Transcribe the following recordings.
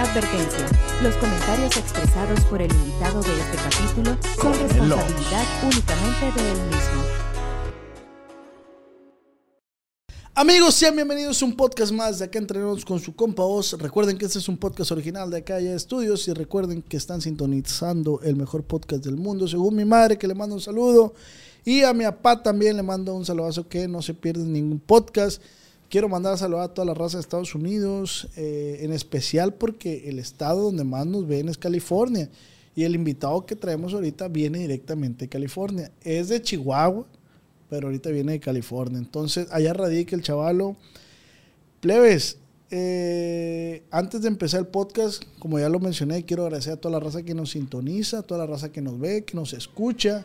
Advertencia. Los comentarios expresados por el invitado de este capítulo son responsabilidad únicamente de él mismo. Amigos, sean bienvenidos a un podcast más de acá entrenamos con su compa Oz. Recuerden que este es un podcast original de acá ya Estudios y recuerden que están sintonizando el mejor podcast del mundo, según mi madre que le mando un saludo y a mi papá también le mando un saludazo que no se pierden ningún podcast. Quiero mandar a saludar a toda la raza de Estados Unidos, eh, en especial porque el estado donde más nos ven es California. Y el invitado que traemos ahorita viene directamente de California. Es de Chihuahua, pero ahorita viene de California. Entonces, allá radica el chavalo. Plebes, eh, antes de empezar el podcast, como ya lo mencioné, quiero agradecer a toda la raza que nos sintoniza, a toda la raza que nos ve, que nos escucha.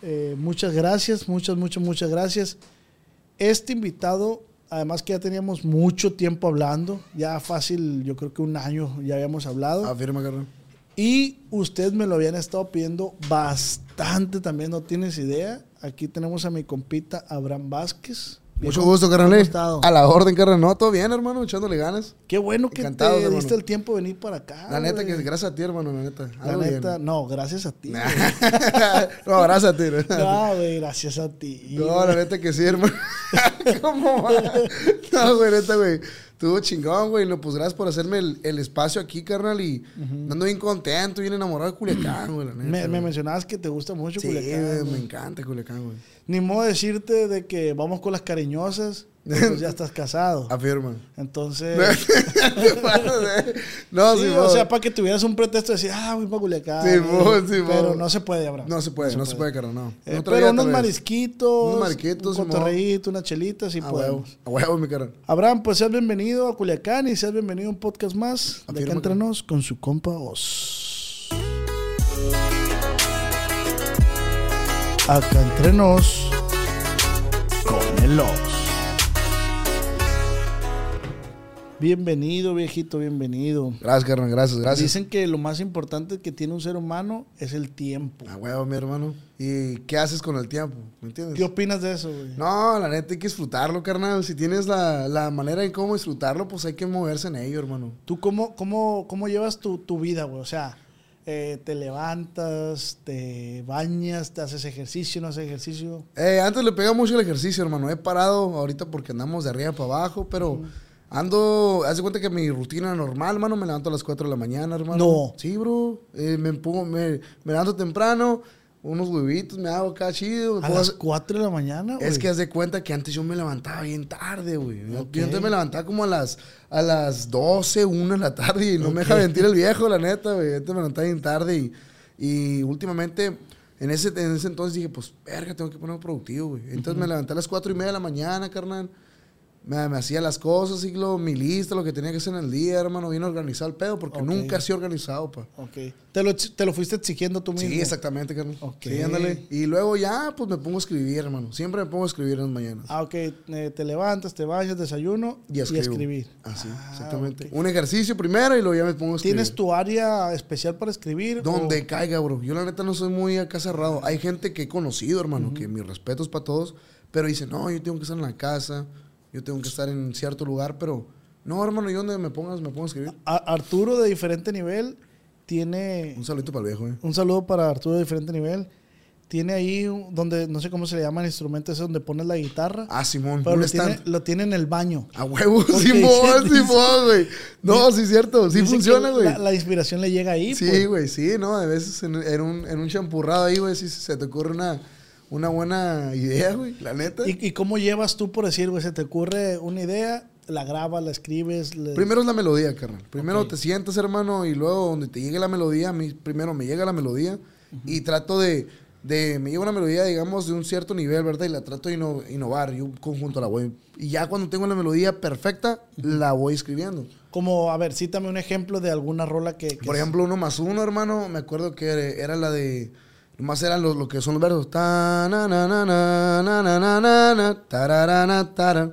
Eh, muchas gracias, muchas, muchas, muchas gracias. Este invitado Además que ya teníamos mucho tiempo hablando, ya fácil, yo creo que un año ya habíamos hablado. Afirma, carnal. Y ustedes me lo habían estado pidiendo bastante también, no tienes idea. Aquí tenemos a mi compita Abraham Vázquez. Mucho gusto, carnal. A la orden, carnal. No, todo bien, hermano, echándole ganas. Qué bueno que te diste el tiempo de venir para acá. La neta, que gracias a ti, hermano, la neta. La neta, no, gracias a ti. no, gracias a ti. No, güey, gracias a ti. No, la neta que sí, hermano. ¿Cómo va? No, güey, neta, güey. Estuvo chingón, güey. No, pues gracias por hacerme el, espacio aquí, carnal. Y ando bien contento, bien enamorado de Culiacán, güey. me, mencionabas que te gusta mucho Culiacán. Sí, me encanta Culiacán, güey. Ni modo decirte de que vamos con las cariñosas. Pues ya estás casado. Afirma. Entonces. no, sí, O sea, para que tuvieras un pretexto de decir, ah, voy para Culiacán. Sí, sí, Pero no se puede, Abraham. No se puede, no, se puede, caro, no. Eh, pero unos marisquitos. Unos marisquitos. Un cotorreíto, unas chelitas y podemos. A huevo, mi caro. Abraham, pues seas bienvenido a Culiacán y seas bienvenido a un podcast más. de acá entrenos con su compa Os. Acá entrenos con el Os. Bienvenido, viejito, bienvenido. Gracias, carnal, gracias, gracias. Dicen que lo más importante que tiene un ser humano es el tiempo. Ah, huevo, mi hermano. ¿Y qué haces con el tiempo? ¿Me entiendes? ¿Qué opinas de eso, güey? No, la neta hay que disfrutarlo, carnal. Si tienes la, manera en cómo disfrutarlo, pues hay que moverse en ello, hermano. ¿Tú cómo, cómo, cómo llevas tu, vida, güey? O sea, eh, te levantas, te bañas, te haces ejercicio, no haces ejercicio. Eh, antes le pegaba mucho el ejercicio, hermano. He parado ahorita porque andamos de arriba para abajo, pero... Ando, haz de cuenta que mi rutina normal, hermano, me levanto a las 4 de la mañana, hermano. No. Sí, bro. Eh, me, pongo, me, me, levanto temprano, unos huevitos, me hago acá chido. ¿A las 4 de la mañana, güey? Es que haz de cuenta que antes yo me levantaba bien tarde, güey. Yo antes me levantaba como a las, a las 12, 1 de la tarde y no me deja mentir el viejo, la neta, güey. Antes me levantaba bien tarde y, y últimamente... En ese, en ese entonces dije, pues, verga, tengo que ponerme productivo, güey. Entonces me levanté a las 4 y media de la mañana, carnal me, hacía las cosas, mi lista, lo que tenía que hacer en el día, hermano, bien organizado el pedo, porque nunca ha sido organizado, pa. Ok. ¿Te lo, ¿Te lo, fuiste exigiendo tú mismo? Sí, exactamente, carnal. Sí, ándale. Y luego ya, pues me pongo a escribir, hermano. Siempre me pongo a escribir en las mañanas. Ah, ok. Eh, te levantas, te bañas, desayuno y, a escribir. Así, ah, exactamente. Un ejercicio primero y luego ya me pongo a escribir. ¿Tienes tu área especial para escribir? Donde caiga, bro. Yo la neta no soy muy acá cerrado. Hay gente que he conocido, hermano, que mis respetos para todos, pero dice, no, yo tengo que estar en la casa yo tengo que estar en cierto lugar, pero no, hermano, yo donde me pongas, me pongo a escribir. Arturo de diferente nivel tiene... Un saludito para el viejo, eh. Un saludo para Arturo de diferente nivel. Tiene ahí donde, no sé cómo se le llama el instrumento ese donde pones la guitarra. Ah, Simón. Pero lo tiene, lo tiene, en el baño. A huevo, Simón, Simón, güey. No, sí es cierto, sí funciona, güey. La, inspiración le llega ahí, Sí, pues. güey, sí, ¿no? A veces en, un, en un champurrado ahí, güey, si se te ocurre una una buena idea, güey, la neta. ¿Y, cómo llevas tú, por decir, güey, se te ocurre una idea, la grabas, la escribes? Primero es la melodía, carnal. Primero te sientas, hermano, y luego donde te llegue la melodía, a mí primero me llega la melodía y trato de, de, me llega una melodía, digamos, de un cierto nivel, ¿verdad? Y la trato de innovar, y un conjunto la voy. Y ya cuando tengo la melodía perfecta, la voy escribiendo. Como, a ver, cítame un ejemplo de alguna rola que... por ejemplo, uno más uno, hermano, me acuerdo que era la de... Más eran lo, lo que son los versos.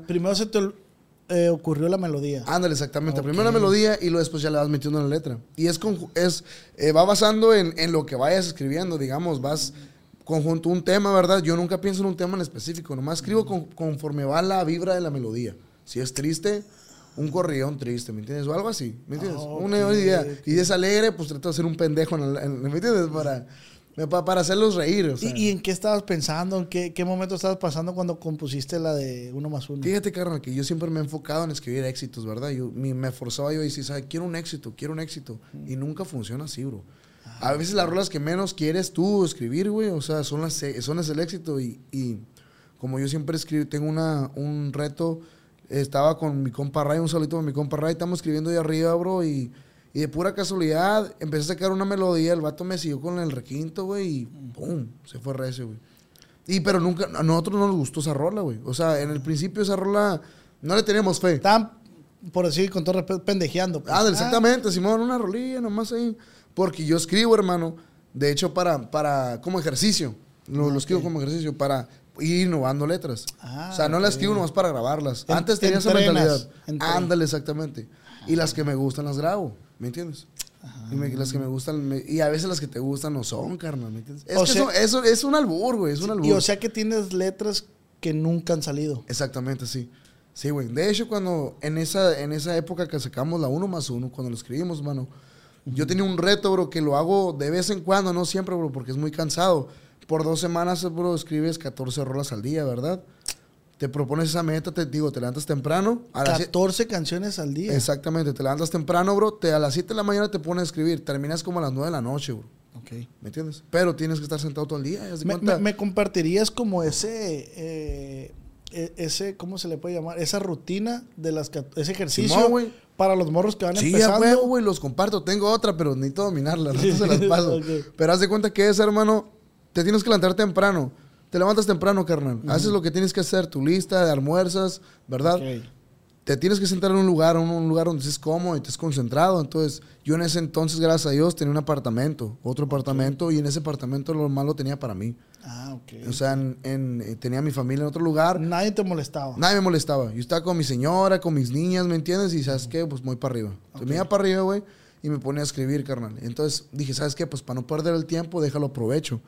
Primero se te eh, ocurrió la melodía. Ándale, exactamente. Primero la melodía y luego después ya le vas metiendo en la letra. Y es, es eh, va basando en, en, lo que vayas escribiendo, digamos, vas conjunto un tema, ¿verdad? Yo nunca pienso en un tema en específico, nomás escribo conforme va la vibra de la melodía. Si es triste, un corrión triste, ¿me entiendes? O algo así, ¿me entiendes? Ah, Una idea. Y es alegre, pues trato de ser un pendejo, en el- en- ¿me entiendes? Para, para, para hacerlos reír, o sea. ¿Y, y en qué estabas pensando? ¿En qué, qué momento estabas pasando cuando compusiste la de uno más uno? Fíjate, carnal, que yo siempre me he enfocado en escribir éxitos, ¿verdad? Yo, mi- me forzaba yo a decir, ¿sabes? Quiero un éxito, quiero un éxito. Y nunca funciona así, bro. A veces las rolas que menos quieres tú escribir, güey, o sea, son las son es el éxito. Y, y como yo siempre escribo, tengo una, un reto, estaba con mi compa Ray, un saludito con mi compa Ray, estamos escribiendo ahí arriba, bro, y, y de pura casualidad empecé a sacar una melodía, el vato me siguió con el requinto, güey, y ¡pum! Se fue recio, güey. Y pero nunca, a nosotros no nos gustó esa rola, güey. O sea, en el principio esa rola no le teníamos fe. Estaban, por decir, con todo respeto, pendejeando. pues. Ah, exactamente, Simón, una rolilla nomás ahí. Porque yo escribo, hermano, de hecho, para, para como ejercicio. Lo, lo escribo como ejercicio para ir innovando letras. Ah, o sea, no ok. las escribo nomás para grabarlas. En- Antes tenía esa entrenas, mentalidad. entrenas. Ándale, exactamente. Y las que me gustan las grabo, ¿me entiendes? Y me- las que me gustan, me- y a veces las que te gustan no son, carnal, ¿me entiendes? Es O que sea- eso es un albur, güey, es un albur. Y o sea que tienes letras que nunca han salido. Exactamente, sí. Sí, güey. De hecho, cuando en esa, en esa época que sacamos la 1 más 1, cuando lo escribimos, mano, yo tenía un reto, bro, que lo hago de vez en cuando, no siempre, bro, porque es muy cansado. Por dos semanas, bro, escribes 14 rolas al día, ¿verdad? Te propones esa meta, te digo, te levantas temprano. A las sie- 14 canciones al día. Exactamente, te levantas temprano, bro. Te, a las 7 de la mañana te pones a escribir. Terminas como a las 9 de la noche, bro. Ok. ¿Me entiendes? Pero tienes que estar sentado todo el día. ¿haz de Me, me- me compartirías como ese, eh, e- ese, ¿cómo se le puede llamar? Esa rutina de las, ese ejercicio Simón, para los morros que van Sí, empezando. huevo, güey, los comparto. Tengo otra, pero necesito dominarla. No se las paso. Pero haz de cuenta que es, hermano, te tienes que levantar temprano. Te levantas temprano, carnal. Haces lo que tienes que hacer, tu lista de almuerzas, ¿verdad? Ok. Te tienes que sentar en un lugar, en un lugar donde estés cómodo y estés concentrado. Entonces, yo en ese entonces, gracias a Dios, tenía un apartamento, otro apartamento, y en ese apartamento lo malo tenía para mí. Ah, ok. O sea, en- en- eh, tenía a mi familia en otro lugar. Nadie te molestaba. Nadie me molestaba. Yo estaba con mi señora, con mis niñas, ¿me entiendes? Y ¿sabes qué? Pues muy para arriba. Entonces me iba para arriba, güey, y me ponía a escribir, carnal. Entonces dije, ¿sabes qué? Pues para no perder el tiempo, déjalo aprovecho.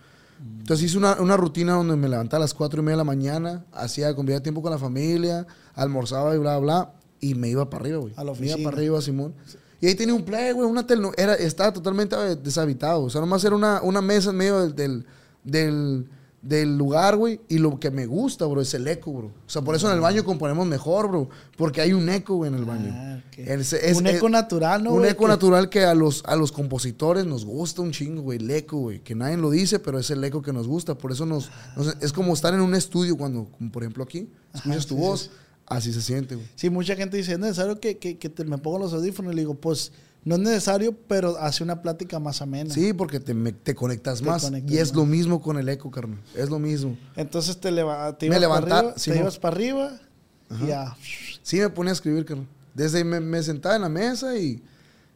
Entonces hice una, una rutina donde me levantaba a las 4 y media de la mañana, hacía, convivía tiempo con la familia, almorzaba y bla, bla, y me iba para arriba, güey. A la Me iba oficina. para arriba, Simón. Y ahí tenía un play, güey, una tele, era, estaba totalmente deshabitado. O sea, nomás era una, una mesa en medio del, del, del, del lugar, güey. Y lo que me gusta, bro, es el eco, bro. O sea, por eso en el baño componemos mejor, bro. Porque hay un eco, güey, en el baño. Ah, ok. Es- es- un es- eco natural, ¿no? un eco Que- natural que a los, a los compositores nos gusta un chingo, güey. El eco, güey. Que nadie lo dice, pero es el eco que nos gusta. Por eso nos, nos- es como estar en un estudio cuando, como por ejemplo aquí, escuchas tu sí, voz, sí, así se siente, güey. Sí, mucha gente dice, es necesario que, que, que te- me ponga los audífonos. Y le digo, pues, no es necesario, pero hace una plática más amena. Sí, porque te, me- te conectas Te más. conectas y es más. lo mismo con el eco, carnal. Es lo mismo. Entonces te, leva- te Me ibas levanta- para arriba, Simón. te ibas para arriba y ya. Sí, me ponía a escribir, carnal. Desde me, me sentaba en la mesa y,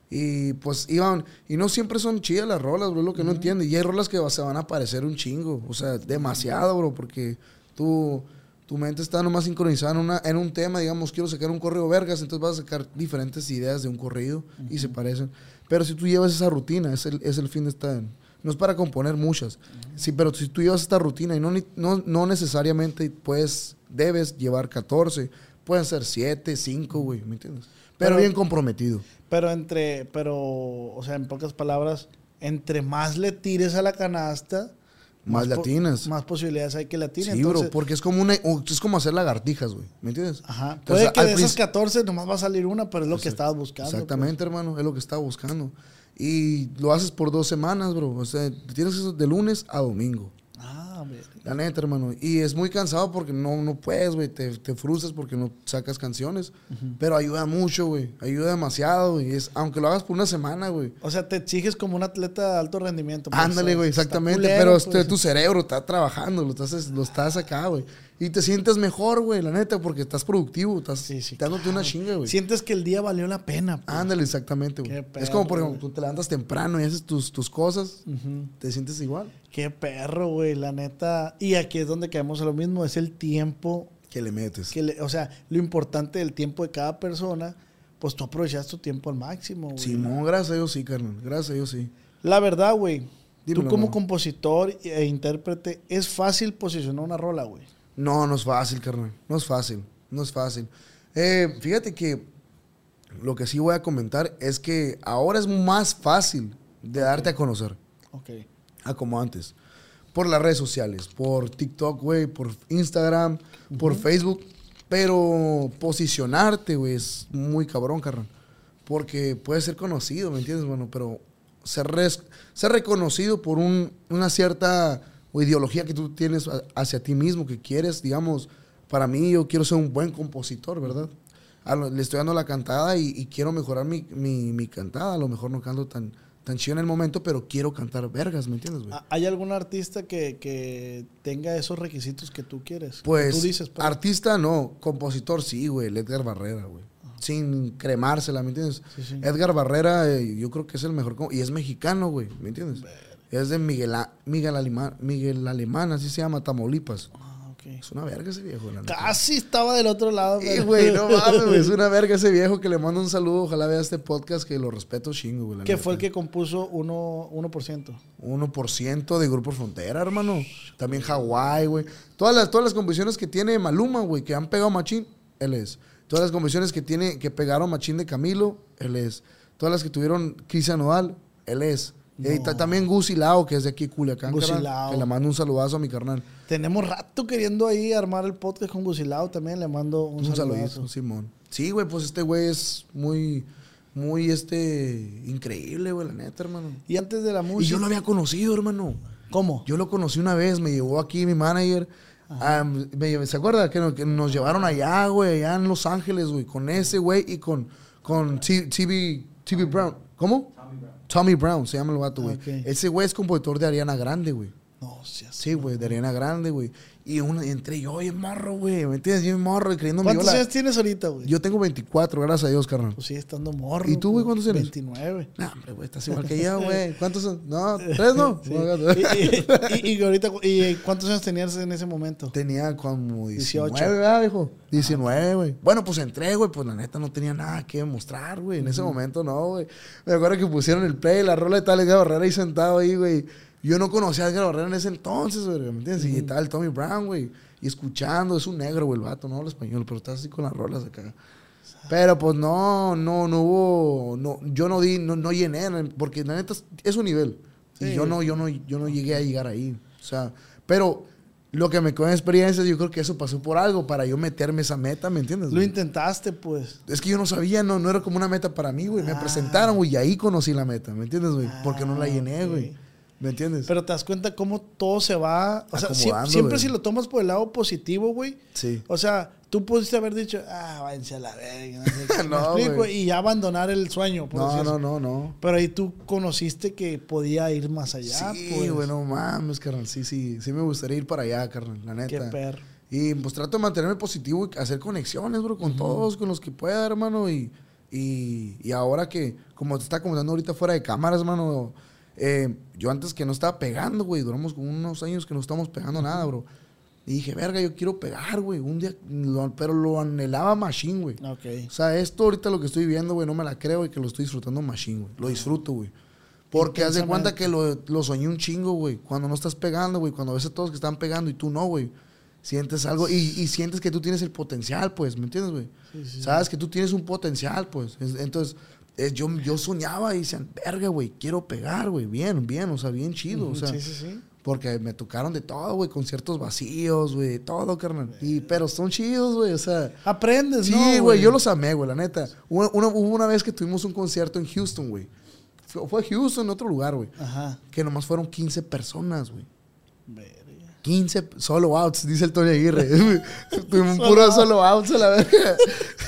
y pues iban. Y no siempre son chidas las rolas, bro, es lo que no entiendo. Y hay rolas que se van a parecer un chingo. O sea, demasiado, bro, porque tú. Tu mente está nomás sincronizada en, una, en un tema, digamos, quiero sacar un correo vergas, entonces vas a sacar diferentes ideas de un corrido y se parecen. Pero si tú llevas esa rutina, es el, es el fin de esta... No es para componer muchas, sí, pero si tú llevas esta rutina y no, no, no necesariamente puedes, debes llevar 14, pueden ser 7, 5, güey, ¿me entiendes? Pero, Pero- bien comprometido. Pero entre, pero, o sea, en pocas palabras, entre más le tires a la canasta, Más latinas. Más posibilidades hay que la Sí, bro, porque es como, una, es como hacer lagartijas, güey, ¿me entiendes? Ajá. Entonces, Puede que de esas principio- 14 nomás va a salir una, pero es lo que estabas buscando. pues. Exactamente, hermano, es lo que estaba buscando. Y lo haces por dos semanas, bro. O sea, tienes eso de lunes a domingo. Ah. La neta, hermano. Y es muy cansado porque no, no puedes, güey. Te, te frustras porque no sacas canciones. Pero ayuda mucho, güey. Ayuda demasiado, güey. Es, aunque lo hagas por una semana, güey. O sea, te exiges como un atleta de alto rendimiento. pues, Ándale, güey, exactamente. culero, pero pues. este, tu cerebro está trabajando, lo estás, lo estás acá, güey. Y te sientes mejor, güey, la neta, porque estás productivo, estás Sí, sí, dándote una chinga, güey. Sientes que el día valió la pena. pues. Ándale, exactamente, güey. Es como, por ejemplo, tú te levantas temprano y haces tus, tus cosas, Ujú. te sientes igual. Qué perro, güey, la neta. Y aquí es donde caemos a lo mismo, es el tiempo Que le metes. que le- o sea, lo importante del tiempo de cada persona, pues tú aprovechas tu tiempo al máximo, güey. Simón, gracias a Dios sí, carnal. Gracias a Dios sí. La verdad, güey, tú como compositor e intérprete, es fácil posicionar una rola, güey. No, no es fácil, carnal. No es fácil. No es fácil. Eh, fíjate que Lo que sí voy a comentar es que ahora es más fácil de darte a conocer. Ok. A como antes. Por las redes sociales, por TikTok, güey, por Instagram, por Facebook. Pero posicionarte, güey, es muy cabrón, carnal. Porque puedes ser conocido, ¿me entiendes? Bueno, pero ser, ser reconocido por un- una cierta o ideología que tú tienes hacia ti mismo, que quieres, digamos, para mí yo quiero ser un buen compositor, ¿verdad? Lo- le estoy dando la cantada y, y quiero mejorar mi, mi- mi cantada. A lo mejor no canto tan, tan chido en el momento, pero quiero cantar vergas, ¿me entiendes, ¿Hay algún artista que, que tenga esos requisitos que tú quieres? Pues, tú dices, artista no, compositor sí, güey, el Edgar Barrera, güey. Sin cremársela, ¿me entiendes? Sí, sí. Edgar Barrera, eh, yo creo que es el mejor. Y es mexicano, güey, ¿me entiendes? Es de Miguel, A- Miguel, Alemán, Miguel Alemán, así se llama, Tamaulipas. ah, ok. Es una verga ese viejo, la neta. Casi estaba del otro lado. Pero- güey, no mames, güey. Es una verga ese viejo que le mando un saludo. Ojalá vea este podcast que lo respeto chingo, güey. que fue el que compuso 1%. 1%. 1% de Grupo Frontera, hermano. También Hawái, güey. Todas las, todas las composiciones que tiene Maluma, güey, que han pegado machín, él es. Todas las composiciones que tiene, que pegaron machín de Camilo, él es. Todas las que tuvieron Cristian Nodal, él es. Y está también Gusi Lao, que es de aquí, Culiacán, Gusi carnal, Lao. Que le mando un saludazo a mi carnal. Tenemos rato queriendo ahí armar el podcast con Gusilao. También le mando un, Un, saludazo. Simón. Sí, güey, pues este güey es muy, muy, este, increíble, güey, la neta, hermano. Y antes de la Y música. yo lo había conocido, hermano. ¿Cómo? Yo lo conocí una vez, me llevó aquí mi manager. me ¿Se acuerda que, no- que nos llevaron allá, güey, allá en Los Ángeles, güey, con ese güey y con, con T- TV, TV Brown? ¿Cómo? Tommy Brown. se llama el vato, güey. Ese güey es compositor de Ariana Grande, güey. No, sí. Sí, güey, de Ariana Grande, güey. Y una, y entré yo, oye, morro, güey, ¿me entiendes? Yo morro y creyéndome yo ¿Cuántos años tienes ahorita, güey? Yo tengo 24, gracias a Dios, carnal. Pues sigue estando morro. ¿Y tú, güey, cuántos tienes? 29. No, hombre, güey, estás igual que yo, güey. ¿Cuántos son? No, tres, ¿no? Sí. y, y- y ahorita, ¿y cuántos años tenías en ese momento? Tenía como 19, 18. ¿verdad, viejo? 19, güey. Bueno, pues entré, güey. Pues la neta no tenía nada que demostrar, güey. En ese momento no, güey. Me acuerdo que pusieron el play, la rola de tal Barrera ahí sentado ahí, güey. Yo no conocía a Edgar Barrera en ese entonces, güey. ¿Me entiendes? Y estaba el Tommy Brown, güey. Y escuchando, es un negro, güey, el vato, no habla español, pero está así con las rolas acá. Pero pues no, no, no hubo, no, yo no di, no, no llené, porque la neta es- un nivel. Sí. Y yo no, yo no, yo no llegué a llegar ahí. O sea, pero lo que me quedó en experiencia, yo creo que eso pasó por algo para yo meterme esa meta, ¿me entiendes? Lo intentaste, pues. Es que yo no sabía, no, no era como una meta para mí, güey. Me Ah. presentaron, güey, y ahí conocí la meta, ¿me entiendes, güey? Porque no la Ah, llené, güey. ¿Me entiendes? Pero te das cuenta cómo todo se va. O sea, siempre si lo tomas por el lado positivo, güey. sí. O sea, tú pudiste haber dicho, ah, váyanse a la verga. No, sé. Y ya abandonar el sueño, por No, decir no, no, no. Pero ahí tú conociste que podía ir más allá, sí, pues. güey, no mames, carnal. Sí, sí. Sí me gustaría ir para allá, carnal, la neta. Qué perro. Y pues trato de mantenerme positivo y hacer conexiones, bro, con todos, con los que pueda, hermano. Y, y, y ahora que, como te está comentando ahorita fuera de cámaras, hermano, eh, yo antes que no estaba pegando, güey, duramos como unos años que no estamos pegando nada, bro. Y dije, verga, yo quiero pegar, güey, un día, lo- pero lo anhelaba machine, güey. Ok. O sea, esto ahorita lo que estoy viendo, güey, no me la creo y que lo estoy disfrutando machine, güey. Lo disfruto, güey. Porque haz de cuenta que lo, lo soñé un chingo, güey. Cuando no estás pegando, güey. Cuando ves a todos que están pegando y tú no, güey. Sientes algo y, y sientes que tú tienes el potencial, pues. ¿Me entiendes, güey? Sí, sí, Sabes que tú tienes un potencial, pues. Es- Entonces, eh, yo, yo soñaba y decían, verga, güey, quiero pegar, güey. Bien, bien, o sea, bien chido. O sea, sí, sí, sí. porque me tocaron de todo, güey. Conciertos vacíos, güey. Todo, carnal. Y, pero son chidos, güey. O sea... Aprendes, Sí, ¿no? güey, yo los amé, güey, la neta. Una, una- hubo una vez que tuvimos un concierto en Houston, güey. Fue, fue Houston, en otro lugar, güey. Ajá. Que nomás fueron 15 personas, güey. Verga. 15 solo outs, dice el Tony Aguirre. Tuvimos Solo puro solo outs a la verga.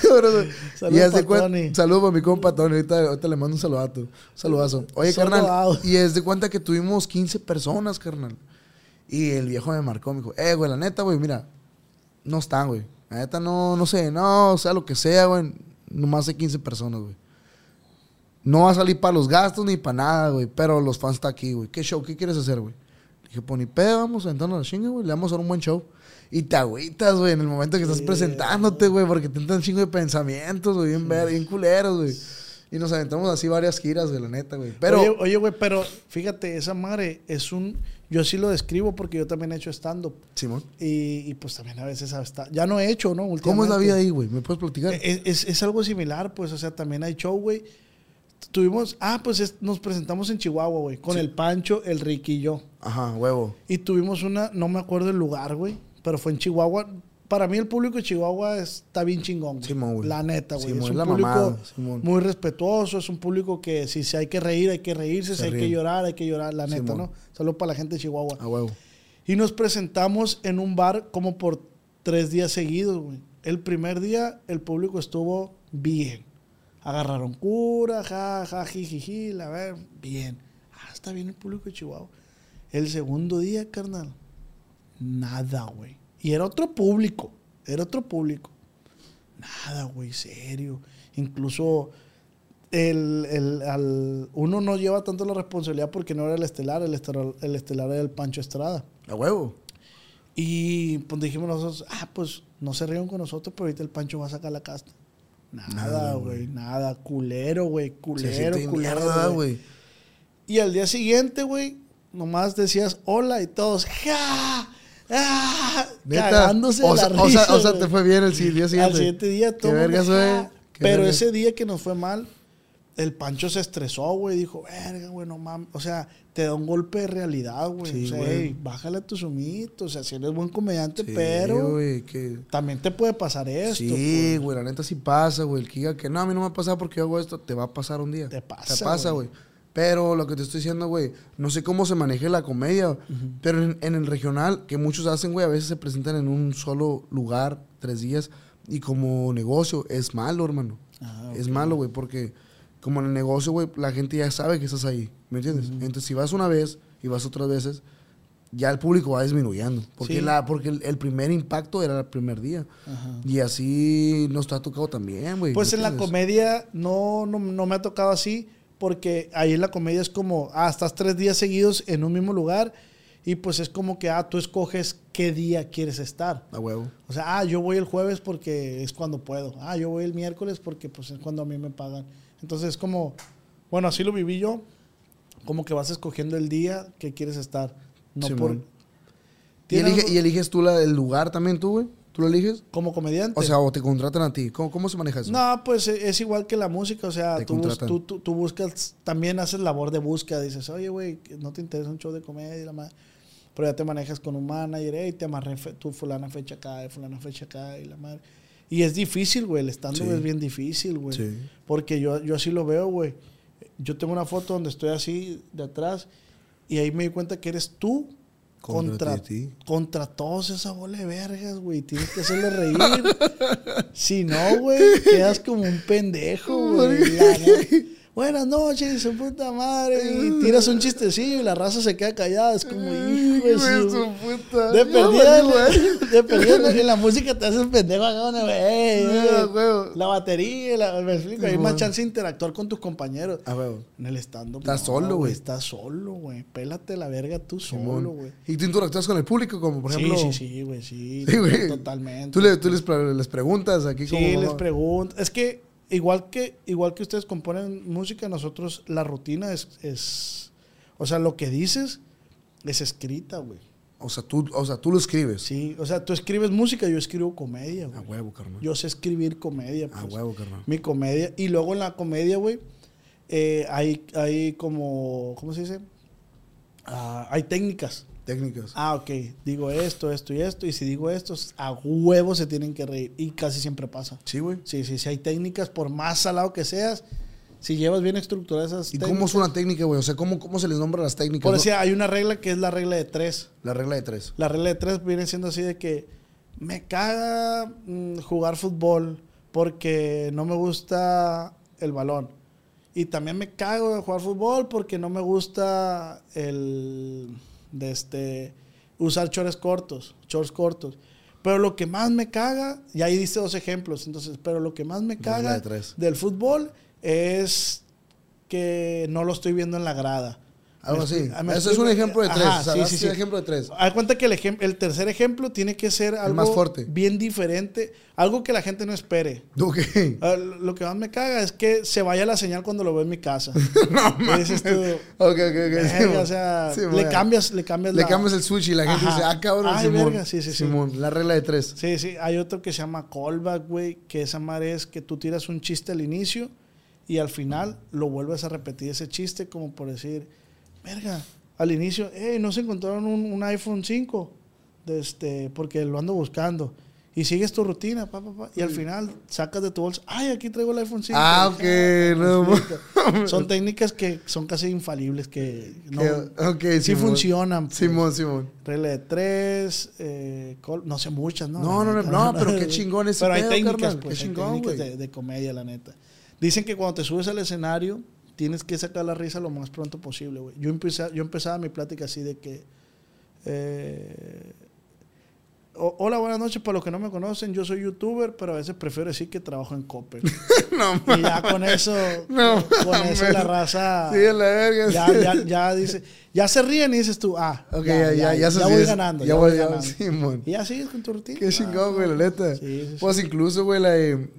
Saludos y haz de pa' cuen- Tony. Saludos para mi compa Tony. Ahorita, ahorita le mando un saludazo. Un saludazo. Oye, Solo carnal. Y es de cuenta que tuvimos 15 personas, carnal. Y el viejo me marcó, me dijo, eh, güey, la neta, güey, mira, no están, güey. La neta, no, no sé, no, o sea, lo que sea, güey. Nomás hay 15 personas, güey. No va a salir para los gastos ni para nada, güey. Pero los fans están aquí, güey. ¿Qué show? ¿Qué quieres hacer, güey? Dije, pues ni pedo, vamos a sentarnos a la chinga, güey. Le vamos a dar un buen show. Y te agüitas, güey, en el momento que estás Sí, presentándote, güey, porque te entran un chingo de pensamientos, güey, bien, ver, bien culeros, güey. Y nos aventamos así varias giras, güey, la neta, güey. Pero, Oye, güey, pero fíjate, esa madre es un... Yo sí lo describo porque yo también he hecho stand-up. Simón, Y, y, pues también a veces hasta... Ya no he hecho, ¿no? ¿cómo es la vida ahí, güey? ¿Me puedes platicar? Es, es- es algo similar, pues, o sea, también hay show, güey. Tuvimos... Ah, pues es- nos presentamos en Chihuahua, güey. Con el Pancho, el Ricky y yo. Ajá, huevo. Y tuvimos una... No me acuerdo el lugar, güey. Pero fue en Chihuahua. Para mí el público de Chihuahua está bien chingón. güey. Simón, güey. La neta, güey. Simón, es un la público mamada, muy respetuoso. Es un público que si, si hay que reír, hay que reírse. Se si hay que llorar, hay que llorar. La neta. ¿no? Solo para la gente de Chihuahua. A huevo. Y nos presentamos en un bar como por tres días seguidos, güey. El primer día el público estuvo bien. Agarraron cura, ja, ja, jijiji, la ver, bien. Ah, está bien el público de Chihuahua. El segundo día, carnal, nada, güey. Y era otro público, era otro público. Nada, güey, serio. Incluso el, el- al- uno no lleva tanto la responsabilidad porque no era el estelar, el estelar, el estelar era el Pancho Estrada. A huevo. Y pues dijimos nosotros, ah, pues no se rían con nosotros, pero ahorita el Pancho va a sacar la casta. Nada, güey, nada. Culero, güey, Se culero, siente culero. mierda, güey. Y al día siguiente, güey, nomás decías hola y todos, ¡ja! ¡Ah! Neta. Cagándose o la o sea, risa, o sea, te fue bien el si- día siguiente. Al siguiente día todo. Qué el vergas, güey. Pero vergas. ese día que nos fue mal, el Pancho se estresó, güey. Dijo, verga, güey, no mames. O sea, te da un golpe de realidad, güey. Sí, o sea, güey. "Ey, bájale a tus humitos. O sea, si eres buen comediante, Sí, pero güey, que... también te puede pasar esto. Sí, pues. güey, la neta sí pasa, güey. El que diga que no, a mí no me va a pasar porque yo hago esto, te va a pasar un día. Te pasa, Te pasa, güey. güey. Pero lo que te estoy diciendo, güey, no sé cómo se maneje la comedia, pero en, en el regional, que muchos hacen, güey, a veces se presentan en un solo lugar, tres días, y como negocio es malo, hermano. Ah, Es malo, güey, porque como en el negocio, güey, la gente ya sabe que estás ahí, ¿me entiendes? Entonces, si vas una vez y vas otras veces, ya el público va disminuyendo. Porque, Sí. la, porque el, el primer impacto era el primer día. Ajá. Y así nos ha tocado también, güey. Pues ¿me en la comedia no, no, no me ha tocado así, porque ahí en la comedia es como, ah, estás tres días seguidos en un mismo lugar y pues es como que, ah, tú escoges qué día quieres estar. A huevo. O sea, ah, yo voy el jueves porque es cuando puedo. Ah, yo voy el miércoles porque pues es cuando a mí me pagan. Entonces es como, bueno, así lo viví yo, como que vas escogiendo el día que quieres estar. No Simón. por... ¿Y, ¿Tiene elige- y eliges tú la- el lugar también tú, güey? ¿Tú lo eliges? como comediante. O sea, o te contratan a ti. ¿Cómo, cómo se maneja eso? No, pues e- es igual que la música, o sea, tú, bus- tú, tú- tú buscas, también haces labor de búsqueda, dices, oye, güey, ¿no te interesa un show de comedia? y la madre? Pero ya te manejas con un manager, hey, te amarré fe- tu fulana fecha acá, y fulana fecha acá, y la madre. Y es difícil, güey, el stand-up Sí. es bien difícil, güey. Sí. Porque yo, yo así lo veo, güey. Yo tengo una foto donde estoy así de atrás y ahí me di cuenta que eres tú Contra contra, ti. contra todos esa bola de vergas, güey. Tienes que hacerle reír. si no, güey, quedas como un pendejo, güey. Buenas noches, su puta madre. Y tiras un chistecillo y la raza se queda callada. Es como, hijo de su... puta. De perdida, de perdida, en la música te haces pendejo acá, güey, ey, Sí, ey. a huevo. La batería, la, me explico, hay más chance de interactuar con tus compañeros. A huevo. En el stand-up. Estás solo, güey. Estás solo, güey. Pélate la verga tú solo, güey. Y tú interactúas con el público, como por ejemplo. sí, sí, sí, güey, sí. Sí, güey. Totalmente. Tú, le- tú les, pre- les preguntas aquí como. Sí, les pregunto. Es que igual que igual que ustedes componen música, nosotros la rutina es, es o sea, lo que dices es escrita, güey. O sea, tú, o sea, tú lo escribes. Sí, o sea, tú escribes música, yo escribo comedia, A güey. huevo, carnal. Yo sé escribir comedia, A pues. huevo, carnal. Mi comedia. Y luego en la comedia, güey, eh, hay, hay como, ¿cómo se dice? Ah, hay técnicas. Técnicas. Ah, ok. Digo esto, esto y esto. Y si digo esto, a huevo se tienen que reír. Y casi siempre pasa. Sí, güey. Sí, sí, sí. Hay técnicas, por más salado que seas, si llevas bien estructuradas esas ¿Y técnicas. cómo es una técnica, güey? O sea, ¿cómo, ¿cómo se les nombra las técnicas? Por no? decir, hay una regla que es la regla de tres. La regla de tres. La regla de tres viene siendo así de que me caga mm, jugar fútbol porque no me gusta el balón. Y también me cago de jugar fútbol porque no me gusta el de este usar chores cortos, shorts cortos. Pero lo que más me caga, y ahí dice dos ejemplos, entonces, pero lo que más me caga de del fútbol es que no lo estoy viendo en la grada. Algo así. ah, me Eso es un ejemplo de tres. Ajá, o sea, sí, sí, sí. ejemplo de tres. Haz cuenta que el, ejem- el tercer ejemplo tiene que ser algo más fuerte. bien diferente, algo que la gente no espere. Ok. Ah, Lo que más me caga es que se vaya la señal cuando lo veo en mi casa. no, Y dices tú, Ok, ok, ok. verga, o sea, le cambias, le cambias Le la- cambias el switch y la gente Ajá. dice, ah, cabrón, Ay, Simón. verga, sí, sí. Simón, la regla de tres. Sí, sí, hay otro que se llama callback, güey, que esa madre es que tú tiras un chiste al inicio y al final lo vuelves a repetir ese chiste como por decir, verga, al inicio, hey, no se encontraron un, un iPhone 5, de este, porque lo ando buscando. Y sigues tu rutina, pa, pa, pa, y al final sacas de tu bolsa, ay, aquí traigo el iPhone 5. Ah, ok, dije, no. Son técnicas que son casi infalibles, que no, Que- ok, sí Simón. funcionan. pues. Simón, Simón. Regla de tres, eh, col- no sé muchas, ¿no? No, no, no, pero qué chingón ese Pero hay técnicas, pues, qué hay chingón, técnicas güey. de, de comedia, la neta. Dicen que cuando te subes al escenario, tienes que sacar la risa lo más pronto posible, güey. Yo, empecé, yo empezaba mi plática así de que... eh, o- hola, buenas noches. Para los que no me conocen, yo soy youtuber, pero a veces prefiero decir que trabajo en Coppel. no, y ya con eso, No, con eso la raza... Sí, la verga. Ya, ya, ya dice, ya se ríen y dices tú, ah, Ok, ya, ya, ya, se- voy ya- ganando, ya ya, voy- voy ya- ganando. Simón. Y ya sigues con tu rutina. Qué chingón, güey, la neta. Sí, sí, sí. Pues incluso, güey, la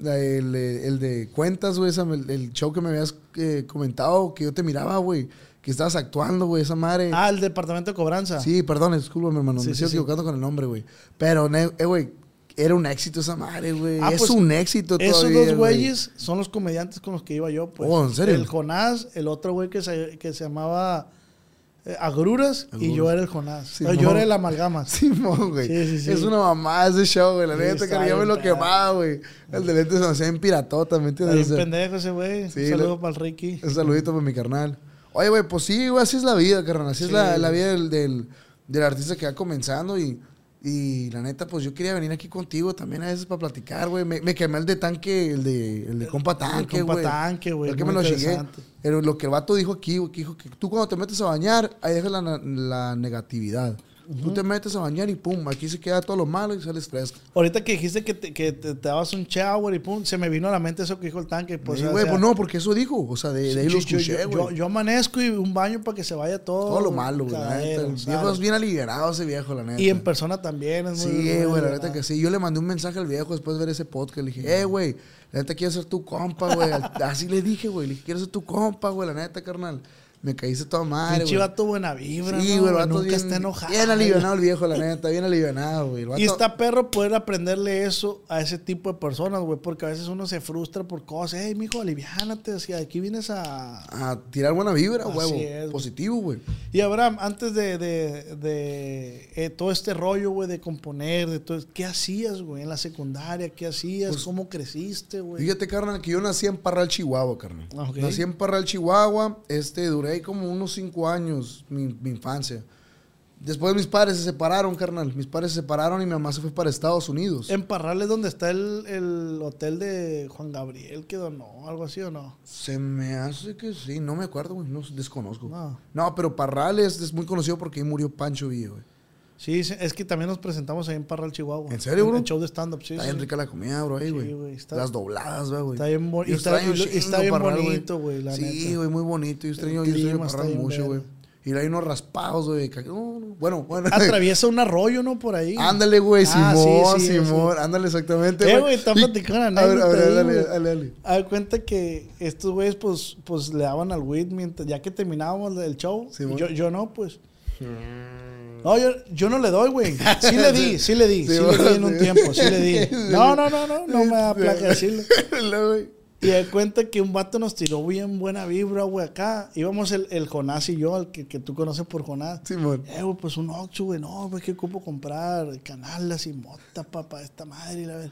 la el, el de cuentas, güey, el, el show que me habías eh, comentado, que yo te miraba, güey, que estabas actuando, güey, esa madre. Ah, el departamento de cobranza. Sí, perdón, discúlpame, hermano, Sí, me sí, estoy sí. equivocando con el nombre, güey. Pero, eh, güey, era un éxito esa madre, güey. Ah, es pues, un éxito Esos todavía, dos güey. güeyes son los comediantes con los que iba yo, pues. Oh, ¿en serio? El Jonás, el otro güey que se, que se llamaba eh, Agruras, y Agruras. yo era el Jonás. Sí, No, mo. yo era el Amalgamas. Simón, güey. Sí, sí, sí. Es una mamá ese show, güey. La neta, que yo me lo quemaba, güey. El de lentes se hacía en piratota, ¿me entiendes? O sea, pendejo ese güey. Sí, Un saludo lo- para el Ricky. Un saludito para mi carnal. Oye, güey, pues sí, güey, así es la vida, carnal. Así es la, la vida del, del, del artista que va comenzando y, y la neta, pues yo quería venir aquí contigo también a veces para platicar, güey. Me, me quemé el de tanque, el de, el de compa tanque, compa güey. tanque, güey, El que me lo interesante. Pero lo que el vato dijo aquí, güey, que dijo que tú cuando te metes a bañar, ahí dejas la, la negatividad. Tú te metes a bañar y pum, aquí se queda todo lo malo y sales fresco. Ahorita que dijiste que te, que te, te dabas un shower y pum, se me vino a la mente eso que dijo el tanque. Pues, Sí, o güey, sea, pues no, porque eso dijo. O sea, de, de ahí lo yo- escuché, güey. yo, yo amanezco y un baño para que se vaya todo. Todo lo malo, güey. La neta. cagadero, El viejo es bien aliviado ese viejo, la neta. Y en persona también es muy Sí, güey, la neta que sí. Yo le mandé un mensaje al viejo después de ver ese podcast. Le dije, eh, güey, la neta quiero ser tu compa, güey. Así le dije, güey. Le dije, quiero ser tu compa, güey, la neta, carnal. Me caíste toda madre, güey. vato buena vibra, Sí, ¿no, güey, Nunca bien, está enojado. Bien alivianado el viejo, la neta, bien alivianado, güey. Vato- Y está perro poder aprenderle eso a ese tipo de personas, güey, porque a veces uno se frustra por cosas. Hey, mijo, aliviánate, o sea, aquí vienes a... A tirar buena vibra, güey. Positivo, güey. Y Abraham, antes de, de, de, eh, todo este rollo, güey, de componer, de todo, ¿qué hacías, güey, en la secundaria? ¿Qué hacías? Pues, ¿Cómo creciste, güey? Fíjate, carnal, que yo nací en Parral, Chihuahua, carnal. Ah. Nací en Parral, Chihuahua. Este, duré ahí como unos cinco años, mi, mi infancia. Después mis padres se separaron, carnal. Mis padres se separaron y mi mamá se fue para Estados Unidos. En Parral es donde está el, el hotel de Juan Gabriel que donó, algo así o no. Se me hace que sí, no me acuerdo, güey, no desconozco. No. No, pero Parral es, es muy conocido porque ahí murió Pancho Villa, güey. Sí, sí, es que también nos presentamos ahí en Parral, Chihuahua. ¿En serio, bro? En show de stand-up, sí. está sí. bien rica la comida, bro, ahí, Sí, güey. güey, está- Las dobladas, güey, güey. está bien bo- Yo y está- y bien Parral, bonito, güey, la Sí, güey, muy bonito. Yo extraño, El yo extraño Parral mucho, güey. Y hay unos raspados, güey. que- no, no, Bueno, bueno. Atraviesa un arroyo, ¿no? Por ahí. Ándale, güey, Ah, sí, Simón, sí, Simón. Ándale, exactamente, Eh, güey, está platicando A ver, a ver, ahí, dale, güey. dale, dale. A ver, cuenta que estos güeyes, pues, pues le daban al weed mientras, ya que terminábamos el show. Sí, yo, yo no, pues. No, yo, yo no le doy, güey. Sí le di, sí le di, Sí, sí, le di en un sí. tiempo, sí le di. No, no, no, no, no me da Sí. placa güey. Y de cuenta que un vato nos tiró bien buena vibra, güey, acá. Íbamos el, el Jonás y yo, el que, que tú conoces por Jonás. Simón. Eh, güey, pues un Oxxo, güey. No, güey, que ocupo comprar canalas y mota, papá, esta madre. Y la ver.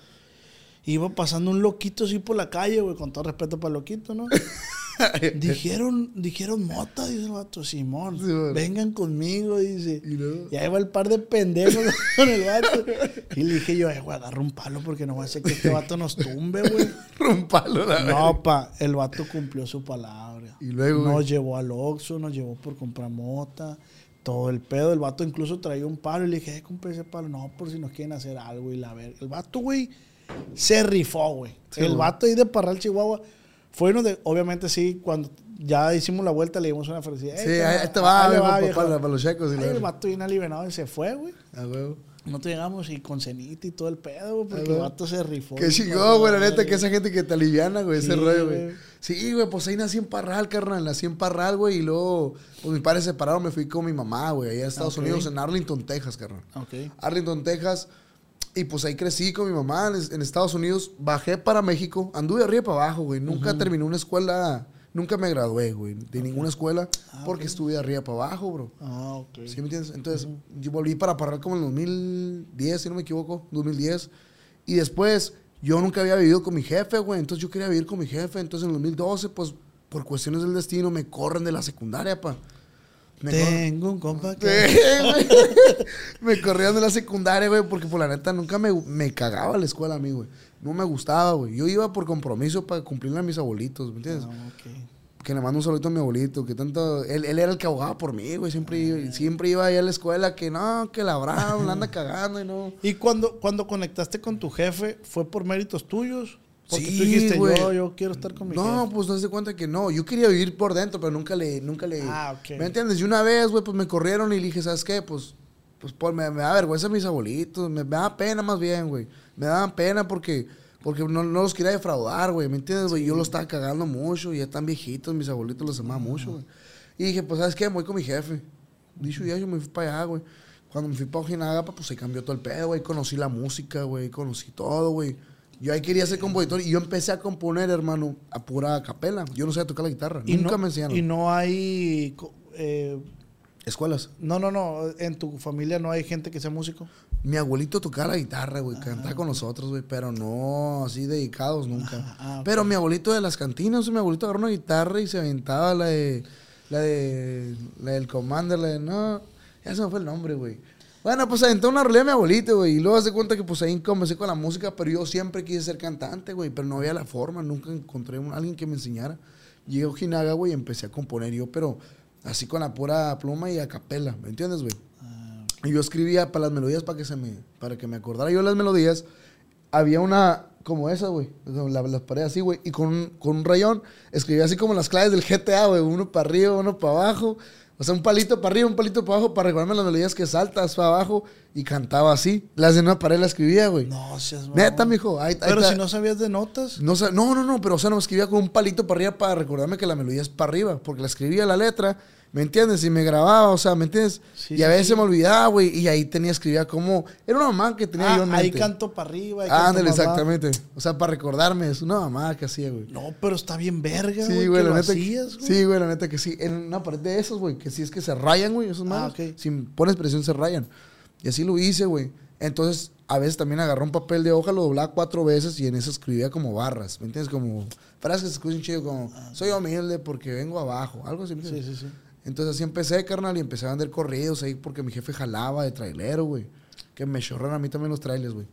Iba pasando un loquito así por la calle, güey, con todo respeto para el loquito, ¿no? dijeron, dijeron mota, dice el vato, Simón. Sí, vengan conmigo, dice. Y luego. Y ahí va el par de pendejos con el vato. Y le dije yo, eh, güey, agarra un palo porque no va a ser que este vato nos tumbe, güey. La verdad. No, pa, el vato cumplió su palabra. Y luego, Nos güey. llevó al Oxxo, nos llevó por comprar mota, todo el pedo. El vato incluso traía un palo y le dije, eh, compré ese palo. No, por si nos quieren hacer algo y la ver. El vato, güey, se rifó, güey. Sí, el güey. vato ahí de Parral, Chihuahua. Fue uno de, obviamente sí, cuando ya hicimos la vuelta le dimos una felicidad. Sí, ahí te va, ahí pa- viejo. para, para los checos. y la- el vato bien alivianado y se fue, güey. Ah, huevo. Nosotros llegamos y con cenita y todo el pedo, güey, porque el vato se rifó. Qué chingón, güey, la neta, que esa gente que te aliviana, güey, ese rollo, güey. Sí, güey, pues ahí nací en Parral, carnal, nací en Parral, güey, y luego, pues mis padres se separaron, me fui con mi mamá, güey, allá a Estados. Unidos, en Arlington, Texas, carnal. Ok. Arlington, Texas, y pues ahí crecí con mi mamá en, en Estados Unidos, bajé para México, anduve arriba para abajo, güey, nunca terminé una escuela, nunca me gradué, güey, de ninguna escuela, porque estuve de arriba para abajo, bro. Ah, ok. ¿Sí me entiendes? Entonces, yo volví para Parral como en 2010, si no me equivoco, 2010. Y después, yo nunca había vivido con mi jefe, güey. Entonces, yo quería vivir con mi jefe. Entonces, en 2012, pues, por cuestiones del destino, me corren de la secundaria, pa. Me Tengo un compa que... Me corrieron de la secundaria, güey, porque por la neta nunca me, me cagaba la escuela a mí, güey. No me gustaba, güey. Yo iba por compromiso para cumplirle a mis abuelitos, ¿me entiendes? Ah, ok. Que le mando un saludito a mi abuelito, que tanto... Él, él era el que abogaba por mí, güey. Siempre, iba- siempre iba ahí a la escuela que no, que la Brown la anda cagando y no... ¿Y cuando, cuando conectaste con tu jefe, fue por méritos tuyos? Porque Sí, tú dijiste, güey. yo, yo quiero estar con mi No, jefe. pues no se cuenta que no. Yo quería vivir por dentro, pero nunca le... Nunca le Ah, ok. ¿Me entiendes? Y una vez, güey, pues me corrieron y le dije, ¿sabes qué? Pues, pues por- me, me da vergüenza mis abuelitos. Me, me da pena más bien, güey. Me daban pena porque... Porque no, no los quería defraudar, güey. ¿Me entiendes, güey? Yo los estaba cagando mucho. Y ya están viejitos. Mis abuelitos los amaba mucho, güey. Y dije, pues, ¿sabes qué? Me voy con mi jefe. Dicho ya, yo me fui para allá, güey. Cuando me fui para Ojinaga, pues se cambió todo el pedo, güey. Conocí la música, güey. Conocí todo, güey. Yo ahí quería ser compositor y yo empecé a componer, hermano, a pura capela. Yo no sabía tocar la guitarra. Y Nunca no, me enseñaron. Y no hay... eh, Escuelas. no, no, no. En tu familia no hay gente que sea músico. Mi abuelito tocaba la guitarra, güey. Cantaba con nosotros, güey. Pero no así dedicados nunca. ah, ok. Pero mi abuelito de las cantinas, mi abuelito agarró una guitarra y se aventaba la de... La de... La del Commander, la de... No... Ya se me fue el nombre, güey. Bueno, pues aventó una rolea a mi abuelito, güey. Y luego hace cuenta que pues ahí comencé con la música, pero yo siempre quise ser cantante, güey. Pero no había la forma, nunca encontré un- alguien que me enseñara. Llegué a Ojinaga, güey, y empecé a componer yo, pero así con la pura pluma y a capela, ¿me entiendes, güey? Y yo escribía para las melodías para que se me, para que me acordara yo las melodías. Había una como esa, güey. La- Las paredes así, güey. Y con, con un rayón escribía así como las claves del GTA, güey. Uno para arriba, uno para abajo. O sea, un palito para arriba, un palito para abajo para recordarme las melodías que saltas para abajo. Y cantaba así. Las de una pared las escribía, güey. No, seas Neta, mijo. Ahí, Pero si no sabías de notas. No, no, no, no, pero o sea, no escribía con un palito para arriba para recordarme que la melodía es para arriba, porque la escribía la letra, ¿me entiendes? Y me grababa, o sea, ¿me entiendes? Sí, y a veces sí. me olvidaba, güey, y ahí tenía, escribía como, era una mamá que tenía yo Ah, en ahí mente. canto para arriba. ahí canto Ándale, exactamente. O sea, para recordarme, es una mamá que hacía, güey. No, pero está bien verga, Sí, güey. güey, que la lo neta. que- hacías, güey. sí, güey, la neta que sí. En una pared de esos, güey, que sí es que se rayan, güey, esos manos. ok. Si pones presión, se rayan. Y así lo hice, güey. Entonces, a veces también agarró un papel de hoja, lo doblaba cuatro veces y en eso escribía como barras, ¿me entiendes? Como frases que se escuchan chido, como soy humilde porque vengo abajo, algo así. ¿me Sí, sí, sí. Entonces así empecé, carnal, y empecé a vender corridos ahí porque mi jefe jalaba de trailero, güey. Que me chorran a mí también los trailers, güey.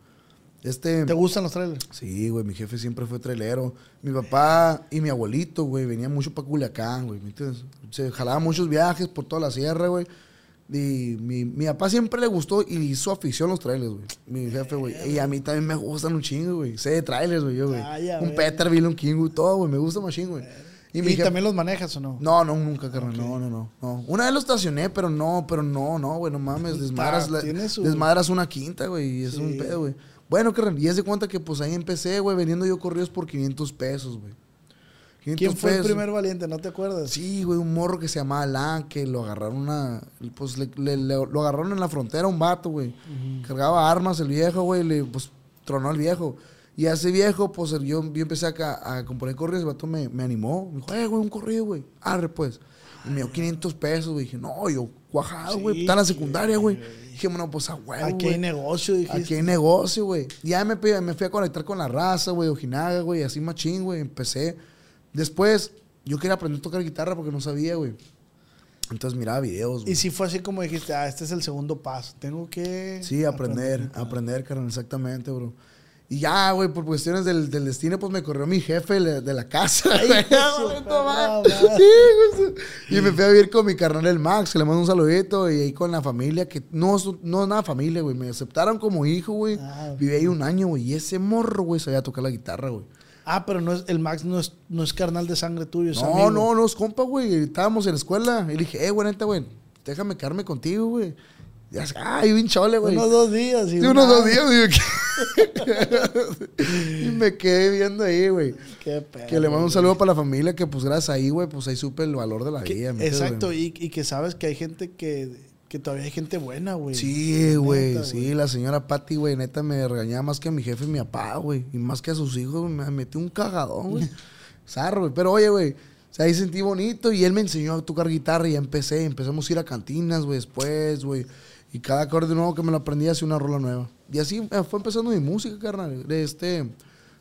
Este... ¿Te gustan los trailers? Sí, güey, mi jefe siempre fue trailero. Mi papá y mi abuelito, güey, venían mucho para Culiacán, güey. Se jalaba muchos viajes por toda la sierra, güey. Y mi, mi papá siempre le gustó y hizo afición a los trailers, güey. Mi jefe, güey. Y a mí también me gustan un chingo, güey. Sé de trailers, güey, yo, güey. Ay, a Un ver. Peterbilt, un King, güey, todo, güey. Me gusta machín, güey. ¿Y, también los manejas o no? no, no, nunca, carnal. No, no, no, no. Una vez lo estacioné, pero no, pero no, no, güey, no mames. Desmadras, la- tiene su- desmadras una quinta, güey, y es Sí. un pedo, güey. Bueno, carnal, y es de cuenta que pues ahí empecé, güey, vendiendo yo corridos por 500 pesos, güey. 500 ¿Quién fue el primer valiente? ¿No te acuerdas? Sí, güey, un morro que se llamaba Alan, que lo agarraron una... Pues le- le- le- lo agarraron en la frontera un vato, güey. Cargaba armas el viejo, güey, le pues tronó al viejo. Y a ese viejo, pues yo, yo empecé acá a componer corridos, el vato me, me animó. Me dijo, eh, güey, un corrido, güey. Arre, pues. Y me dio 500 pesos, güey. Dije, no, yo, cuajado, güey. Sí, está en la secundaria, güey. Dije, bueno, pues a huevo, Aquí hay negocio, dijiste. Aquí hay negocio, güey. Ya me, me fui a conectar con la raza, güey, Ojinaga, güey, así machín, güey. Empecé. Después, yo quería aprender a tocar guitarra porque no sabía, güey. Entonces miraba videos, güey. Y si fue así como dijiste, ah, este es el segundo paso. Tengo que... Sí, aprender, aprender, carnal, exactamente, bro. Y ya, güey, por cuestiones del, del destino, pues me corrió mi jefe le- de la casa. Ay, madre. Sí, güey. Y me fui a vivir con mi carnal el Max, que le mando un saludito, y ahí con la familia, que no, es- no es nada familia, güey. Me aceptaron como hijo, güey. Ah. Viví ahí un año, güey. Y ese morro, güey, sabía tocar la guitarra, güey. Ah, pero no es, el Max no es, no es carnal de sangre tuyo. Es No, amigo. no, no es compa, güey. Estábamos en la escuela. Y le dije, eh, güey, neta, güey, déjame quedarme contigo, güey. Ya, ay, bien chole, güey. Unos dos días. y Sí, unos un dos días, y me quedé viendo ahí, güey. Qué pedo. Que le mando un güey. saludo para la familia, que pues gracias ahí, güey, pues ahí supe el valor de la Que- vida. ¿me entiendes, exacto, y, y que sabes que hay gente que, que todavía hay gente buena, güey. Sí, güey, neta, sí, la señora Patty, güey, neta me regañaba más que a mi jefe y mi papá, güey. Y más que a sus hijos, me metí un cagadón, güey. Zarro, güey. Pero oye, güey, o sea, ahí sentí bonito y él me enseñó a tocar guitarra y ya empecé. Empezamos a ir a cantinas, güey, después, güey. Y cada acorde nuevo que me lo aprendí hacía una rola nueva. Y así eh, fue empezando mi música, carnal. Este,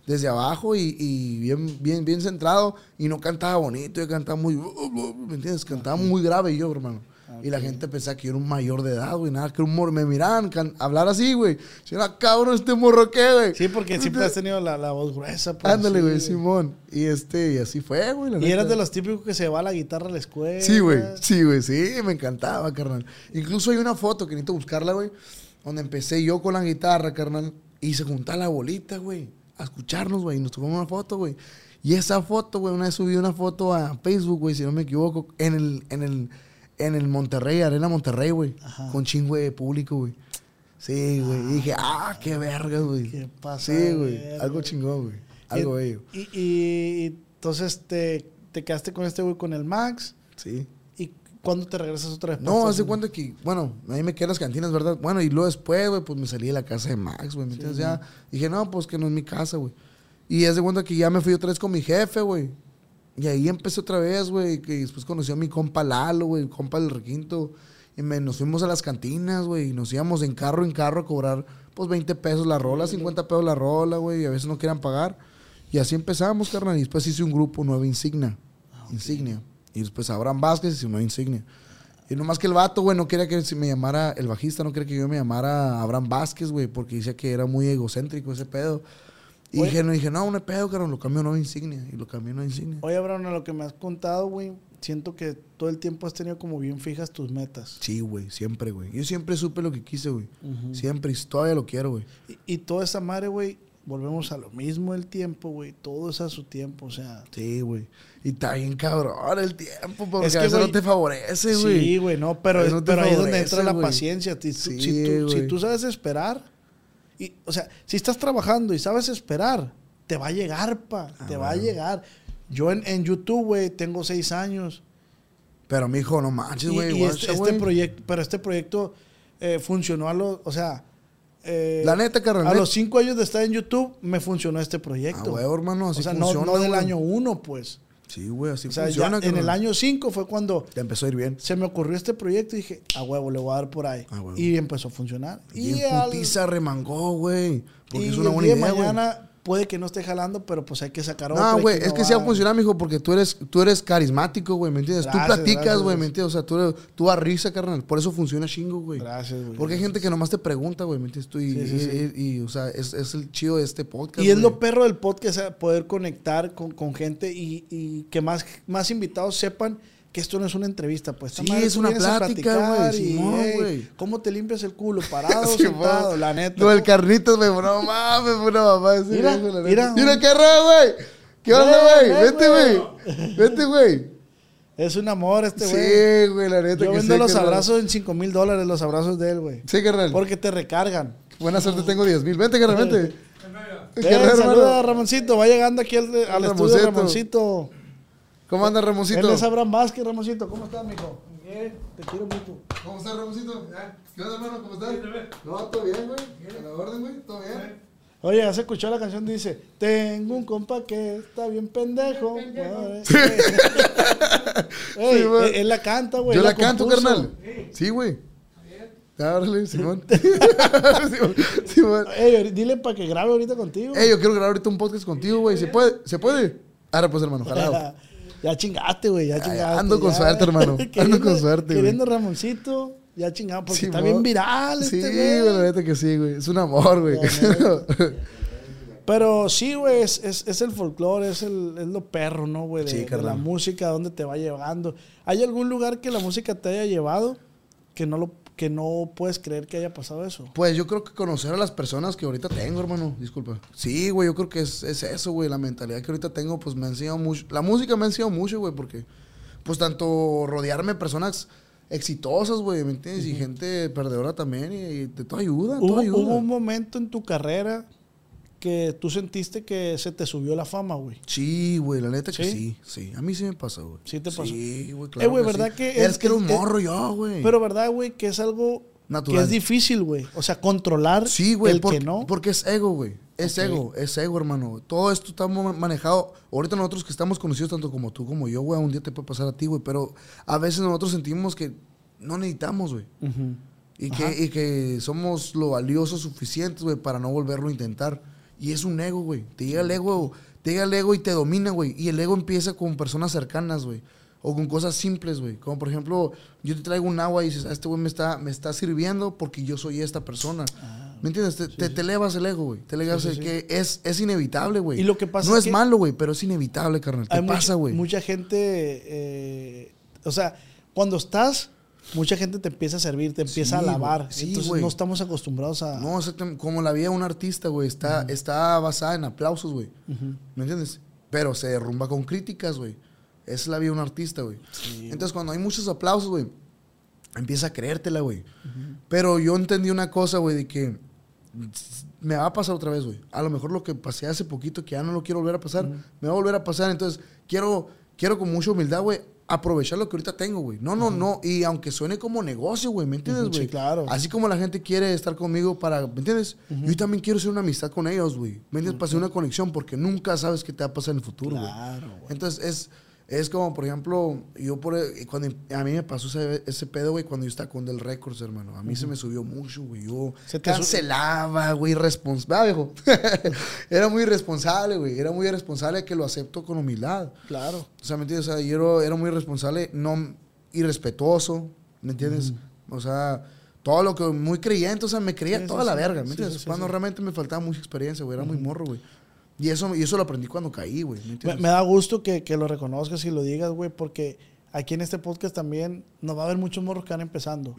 desde abajo y, y bien, bien, bien centrado. Y no cantaba bonito, yo cantaba muy, ¿me entiendes? Cantaba muy grave yo, hermano. Y la gente pensaba que yo era un mayor de edad, güey. Nada, que un morro. Me miraban hablar así, güey. Si era cabrón este morro, ¿qué, güey? Sí, porque siempre has tenido la, la voz gruesa. pues, Ándale, sí, güey, Simón. Y este, y así fue, güey. Y eras neta. de los típicos que se va la guitarra a la escuela. Sí, güey. Sí, güey. Sí, me encantaba, carnal. Incluso hay una foto que necesito buscarla, güey. Donde empecé yo con la guitarra, carnal. Y se juntaba la bolita, güey. A escucharnos, güey. Y nos tomamos una foto, güey. Y esa foto, güey, una vez subí una foto a Facebook, güey, si no me equivoco, en el, en el, en el Monterrey, Arena Monterrey, güey. Con chingo de público, güey. Sí, güey. y dije, ah, qué verga, güey. Qué pasa Sí, güey. Algo chingón, güey. Algo bello. Y, y entonces te, te quedaste con este güey con el Max. Sí. ¿Y cuándo te regresas otra vez? No, hace cuenta que, bueno, ahí me quedé en las cantinas, ¿verdad? Bueno, y luego después, güey, pues me salí de la casa de Max, güey. ¿me entiendes? ya dije, no, pues que no es mi casa, güey. Y hace cuenta que ya me fui otra vez con mi jefe, güey. Y ahí empecé otra vez, güey. Que después conocí a mi compa Lalo, güey, compa del requinto. Y me, nos fuimos a las cantinas, güey. Y nos íbamos en carro en carro a cobrar, pues, 20 pesos la rola, 50 pesos la rola, güey. Y a veces no querían pagar. Y así empezamos, carnal. Y después hice un grupo, Nueva Insignia. Insignia. Y después Abraham Vázquez y Nueva Insignia. Y nomás que el vato, güey, no quería que me llamara, el bajista no quería que yo me llamara Abraham Vázquez, güey, porque decía que era muy egocéntrico ese pedo. Y Oye. dije, no, dije, no, no pedo, carajo, lo cambió a Nueva Insignia. Y lo cambió a Nueva Insignia. Oye, Abraham, a lo que me has contado, güey, siento que todo el tiempo has tenido como bien fijas tus metas. Sí, güey, siempre, güey. Yo siempre supe lo que quise, güey. Siempre, y todavía lo quiero, güey. Y, y toda esa madre, güey, volvemos a lo mismo el tiempo, güey. Todo es a su tiempo, o sea. Sí, güey. Y está bien cabrón el tiempo, porque Es a que, veces güey, no te favorece, güey. Sí, güey, no, pero, no pero ahí es donde entra la paciencia. Sí, si, tú, si tú sabes esperar, y, o sea, si estás trabajando y sabes esperar, te va a llegar, pa, Ah, te va a llegar. Yo en, en YouTube, güey, tengo seis años. Pero, mijo, no manches, güey. este, este proyecto, pero este proyecto eh, funcionó a los, o sea, eh, La neta, carnal. a los cinco años de estar en YouTube me funcionó este Ah, proyecto. güey, hermano, así o sea, no, funciona, no del güey. año uno, pues. Sí, güey, así O sea, funciona, ya en el año cinco fue cuando Te empezó a ir bien. se me ocurrió este proyecto y dije, a huevo, le voy a dar por ahí. A huevo. Y empezó a funcionar. Y Y, en al- putiza remangó, güey. Porque y es una el buena día idea, mañana puede que no esté jalando, pero pues hay que sacar otra. No, güey, es que sí va a funcionar, mijo, porque tú eres, tú eres carismático, güey, ¿me entiendes? Gracias, tú platicas, güey, ¿me entiendes? O sea, tú, eres- tú das risa, carnal. Por eso funciona chingo, güey. Gracias, güey. Porque hay gente que nomás te pregunta, güey, ¿me entiendes? Tú y, Sí, sí, sí. y- y, o sea, es, es el chido de este podcast, Y es lo perro del podcast, eh, poder conectar con, con gente y, y que más, más invitados sepan que esto no es una entrevista, pues. Sí, madre es una plática, güey. ¿Cómo te limpias el culo? ¿Parado, Sí, sentado? La neta. Lo del carnitas, güey, no mames, una mamá Mira, neta. mira. Mira qué raro, güey. ¿Qué onda, güey? Vete, güey. Vete, güey. Es un amor este güey. Sí, güey, la neta. Yo que vendo sí, los carnal. abrazos en 5 mil dólares, los abrazos de él, güey. Sí, carnal. Porque te recargan. Buena suerte, tengo 10 mil. Vente, carnal, vente. Ven, Guerrero, saluda Ramoncito, va llegando aquí al, al estudio Ramoncito. ¿Cómo anda, Él Ramoncito? es Abraham Vázquez, Ramoncito. ¿Cómo estás, mijo? Bien, te quiero mucho. ¿Cómo estás, Ramoncito? ¿Qué onda, hermano? ¿Cómo estás? No, todo bien, güey. A la orden, güey. Todo bien. Oye, ya se escuchó la canción, dice, tengo un compa que está bien pendejo. Madre. Ey, Sí, güey. él, él la canta, güey. Yo él la canto, compuso. carnal. Sí, güey. Órale, Simón. Simón. Simón. Ey, dile para que grabe ahorita contigo. Ey, yo quiero grabar ahorita un podcast contigo, güey. ¿Se puede? ¿Se puede? Ahora, pues, hermano, jalado. Ya chingaste, güey, ya chingaste. ando con ya. suerte, hermano. Ando Queriendo- con suerte, güey. Queriendo Ramoncito, ya chingado, porque está Simón. bien viral Sí, este güey, güey. la neta que sí, güey. Es un amor, güey. Pero sí, güey, es, es, es el folclore, es, el, es lo perro, ¿no, güey? De, Sí, de la música, dónde te va llevando. ¿Hay algún lugar que la música te haya llevado que no lo, que no puedes creer que haya pasado eso. Pues yo creo que conocer a las personas que ahorita tengo, hermano. Disculpa. Sí, güey, yo creo que es, es eso, güey. La mentalidad que ahorita tengo, pues me ha enseñado mucho. La música me ha enseñado mucho, güey, porque, pues tanto rodearme de personas exitosas, güey, ¿me entiendes? Y gente perdedora también, y, y todo ayuda, todo ¿Hubo, ayuda. hubo un momento en tu carrera que tú sentiste que se te subió la fama, güey. Sí, güey, la neta que ¿Sí? sí, sí. A mí sí me pasó, güey. Sí te pasó. Sí, güey, Eh, claro. güey, que ¿verdad sí. que Es, es- que era un es- morro yo, güey. Pero verdad, güey, que es algo Natural. que es difícil, güey. O sea, controlar Sí, güey, el porque, que no. porque es ego, güey. Es ego, es ego, hermano. Todo esto está manejado. Ahorita nosotros que estamos conocidos tanto como tú como yo, güey, un día te puede pasar a ti, güey. Pero a veces nosotros sentimos que no necesitamos, güey. Y que, y que somos lo valioso suficientes, güey, para no volverlo a intentar. Y es un ego, güey. Te llega el ego, te llega el ego y te domina, güey. Y el ego empieza con personas cercanas, güey. O con cosas simples, güey. Como por ejemplo, yo te traigo un agua y dices, "Ah, este güey me está, me está sirviendo porque yo soy esta persona. ¿Me entiendes? Te, te, te elevas el ego, güey. Te elevas Ah, Sí, sí, el sí. que es, es inevitable, güey. Y lo que pasa No es que- malo, güey, pero es inevitable, carnal. ¿Qué Hay mucha- pasa, güey? Mucha gente, eh, o sea, cuando estás, mucha gente te empieza a servir, te empieza a alabar. Sí, Entonces no estamos acostumbrados a... No, como la vida de un artista, güey, está, está basada en aplausos, güey. ¿Me entiendes? Pero se derrumba con críticas, güey. Esa es la vida de un artista, güey. Entonces, cuando hay muchos aplausos, güey, empieza a creértela, güey. Pero yo entendí una cosa, güey, de que me va a pasar otra vez, güey. A lo mejor lo que pasé hace poquito, que ya no lo quiero volver a pasar, me va a volver a pasar. Entonces, quiero, quiero con mucha humildad, güey, aprovechar lo que ahorita tengo, güey. No, no, no. Y aunque suene como negocio, güey, ¿me entiendes, Ujú, sí, güey? claro. Así como la gente quiere estar conmigo para, ¿me entiendes? Yo también quiero hacer una amistad con ellos, güey. ¿Me entiendes? Para hacer una conexión, porque nunca sabes qué te va a pasar en el futuro, güey. Claro, güey. Entonces, es, es como, por ejemplo, yo por, cuando a mí me pasó ese, ese pedo, güey, cuando yo estaba con Del Records, hermano. A mí se me subió mucho, güey. Yo Se te cancelaba, güey, irresponsable, viejo. era muy irresponsable, güey. Era muy irresponsable que lo acepto con humildad. Claro. O sea, ¿me entiendes? O sea, yo era, muy irresponsable, no irrespetuoso, ¿me entiendes? O sea, todo lo que muy creyente, o sea, me creía Sí, sí, toda la verga, ¿me entiendes? sí, Cuando realmente me faltaba mucha experiencia, güey, era muy morro, güey. Y eso, y eso lo aprendí cuando caí, güey, ¿me Me, entiendes? me da gusto que, que lo reconozcas y lo digas, güey, porque aquí en este podcast también nos va a haber muchos morros que van empezando.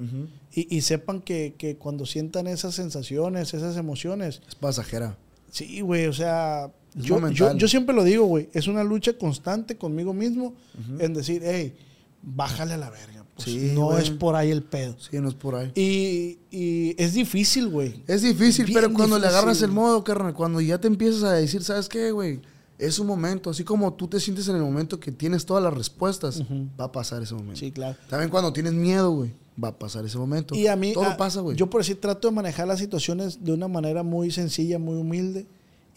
Y, y sepan que, que cuando sientan esas sensaciones, esas emociones, Es pasajera. sí, güey, o sea, yo, yo, siempre lo digo, güey, es una lucha constante conmigo mismo en decir, hey, bájale a la verga. Pues Sí, no güey. es por ahí el pedo. Sí, no es por ahí. Y, y es difícil, güey. Es difícil, Bien pero cuando le agarras el modo, carnal, cuando ya te empiezas a decir, ¿sabes qué, güey? Es un momento, así como tú te sientes en el momento que tienes todas las respuestas, va a pasar ese momento. Sí, claro. También cuando tienes miedo, güey, va a pasar ese momento. Y a mí, Todo a- pasa, güey. Yo por decir, trato de manejar las situaciones de una manera muy sencilla, muy humilde.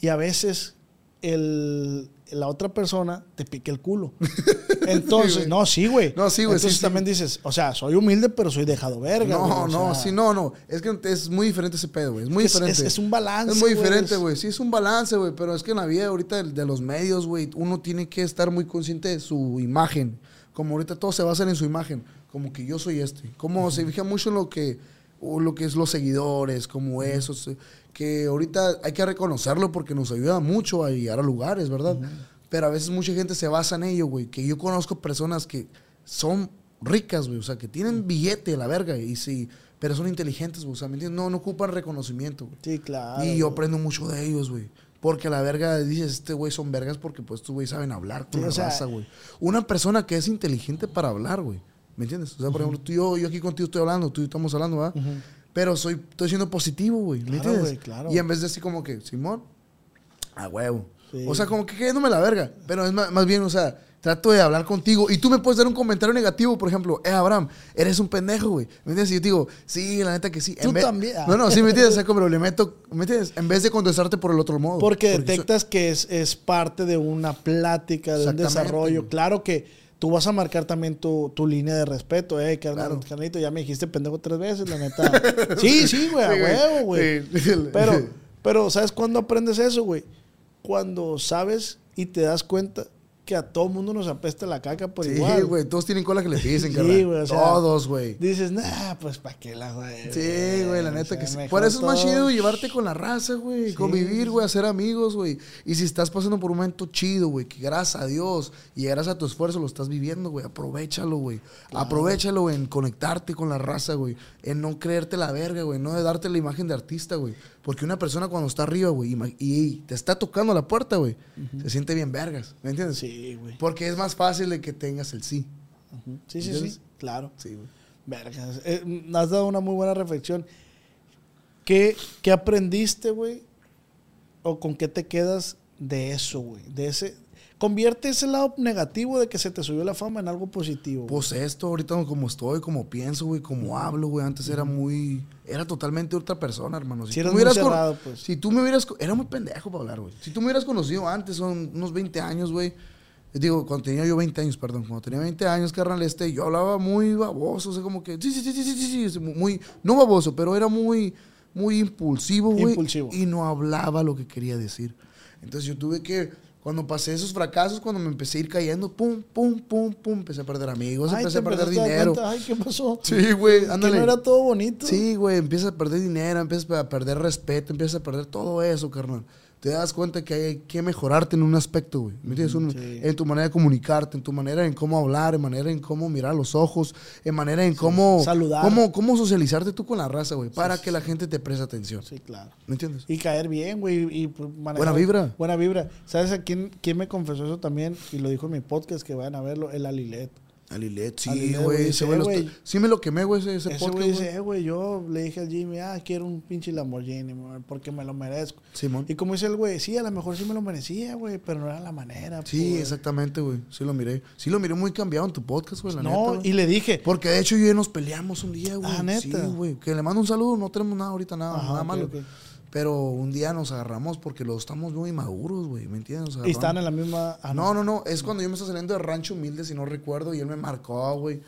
Y a veces el, la otra persona te pique el culo. Entonces, no, sí, güey. No, sí, güey, Entonces sí, sí. también dices, o sea, soy humilde, pero soy dejado verga. No, no, sea, sí, no, no. Es que es muy diferente ese pedo, güey. Es muy Es- diferente. es- es un balance, Es muy diferente, güey. Sí, es un balance, güey. Pero es que en la vida ahorita de, de los medios, güey, uno tiene que estar muy consciente de su imagen. Como ahorita todo se basa en su imagen. Como que yo soy este. Como se fija mucho en lo que, o lo que es los seguidores, como eso. Que ahorita hay que reconocerlo porque nos ayuda mucho a llegar a lugares, ¿verdad? Pero a veces mucha gente se basa en ello, güey. Que yo conozco personas que son ricas, güey. O sea, que tienen billete, la verga. Y sí, pero son inteligentes, güey. O sea, ¿me entiendes? No, no ocupan reconocimiento, güey. Sí, claro. y yo aprendo mucho de ellos, güey. Porque la verga dices, este güey son vergas porque pues estos güey saben hablar con Sí, la o sea- raza, güey. Una persona que es inteligente para hablar, güey. ¿Me entiendes? O sea, por ejemplo, tú y yo, yo aquí contigo estoy hablando, tú y yo estamos hablando, ¿verdad? Ujú. Pero soy, estoy siendo positivo, güey. ¿Me entiendes? güey, claro. Y en vez de así como que, Simón, a huevo. Sí. O sea, como que quedándome la verga. Pero es más, más bien, o sea, trato de hablar contigo. Y tú me puedes dar un comentario negativo, por ejemplo, eh, Abraham, eres un pendejo, güey. ¿Me entiendes? Y yo te digo, sí, la neta que sí. Tú En vez- también. No, no, sí, ¿me entiendes? O sea, como le meto, ¿me entiendes? En vez de contestarte por el otro modo. Porque detectas que es, es parte de una plática, de un desarrollo. Claro que tú vas a marcar también tu, tu línea de respeto, eh, carnal, Claro. carnalito, ya me dijiste pendejo tres veces, la neta. sí, sí, güey, a huevo, güey. Pero, pero, ¿sabes cuándo aprendes eso, güey? Cuando sabes y te das cuenta que a todo mundo nos apesta la caca por Sí, igual. güey. Todos tienen cola que le pisen, Sí, carnal. güey, o sea, Todos, güey. Dices, nah, pues para qué la güey. Sí, güey, la neta O que sí. Por eso es más chido llevarte con la raza, güey. Convivir, güey, hacer amigos, güey. Y si estás pasando por un momento chido, güey, que gracias a Dios y gracias a tu esfuerzo lo estás viviendo, güey, aprovechalo, güey. Aprovechalo güey, en conectarte con la raza, güey. En no creerte la verga, güey. No de darte la imagen de artista, güey. Porque una persona cuando está arriba, güey, y te está tocando la puerta, güey, se siente bien vergas. ¿Me entiendes? Sí, güey. Porque es más fácil de que tengas el sí. Sí, sí, ¿Entiendes? sí. Claro. Sí, güey. Vergas. Eh, has dado una muy buena reflexión. ¿Qué, qué aprendiste, güey? ¿O con qué te quedas de eso, güey? De ese... Convierte ese lado negativo de que se te subió la fama en algo positivo. güey. Pues esto, ahorita como estoy, como pienso, güey, como hablo, güey. Antes era muy. Era totalmente otra persona, hermano. Si Sí, tú me hubieras con- cerrado, pues. Si tú me hubieras. Era muy pendejo para hablar, güey. Si tú me hubieras conocido antes, son unos 20 años, güey. Digo, cuando tenía yo 20 años, perdón. Cuando tenía 20 años, carnal, este, yo hablaba muy baboso, o sea, como que. Sí, sí, sí, sí, sí, sí, sí, muy. No baboso, pero era muy. Muy impulsivo, güey. Impulsivo. Y no hablaba lo que quería decir. Entonces yo tuve que. Cuando pasé esos fracasos, cuando me empecé a ir cayendo, pum, pum, pum, pum, empecé a perder amigos, Ay, empecé a perder a dinero. cuenta, Ay, ¿qué pasó? Sí, güey, Que ándale. no era todo bonito. Sí, güey, empiezas a perder dinero, empiezas a perder respeto, empiezas a perder todo eso, carnal. Te das cuenta que hay que mejorarte en un aspecto, güey. ¿Me entiendes? Un- sí. En tu manera de comunicarte, en tu manera en cómo hablar, en manera en cómo mirar los ojos, en manera en cómo... Saludar. Cómo, cómo socializarte tú con la raza, güey, para que la gente te preste atención. Sí, claro. ¿Me entiendes? Y caer bien, güey. Y pues, manejar- Buena vibra. Buena vibra. ¿Sabes a quién, quién me confesó eso también? Y lo dijo en mi podcast, que vayan a verlo, el Alilet. Alilet, sí, Alilet, güey, ese güey Sí me lo quemé, güey, ese, ese Ese güey dice, güey. yo le dije al Jimmy, ah, quiero un pinche Lamborghini, porque me lo merezco. Simón. Y como dice el güey, sí, a lo mejor sí me lo merecía, güey, pero no era la manera. Sí, pues. exactamente, güey. Sí lo miré. Sí lo miré muy cambiado en tu podcast, güey, la neta, No, y le dije, Porque de hecho yo y él nos peleamos un día, güey. Ah, ¿neta? Sí, güey. Que le mando un saludo, no tenemos nada ahorita, nada, Ajá, nada malo. Pero un día nos agarramos porque los estamos muy maduros, güey. ¿Me entiendes? Nos y estaban en la misma. ah, No, no, no. Es cuando yo me estaba saliendo de rancho humilde, si no recuerdo, y él me marcó, güey.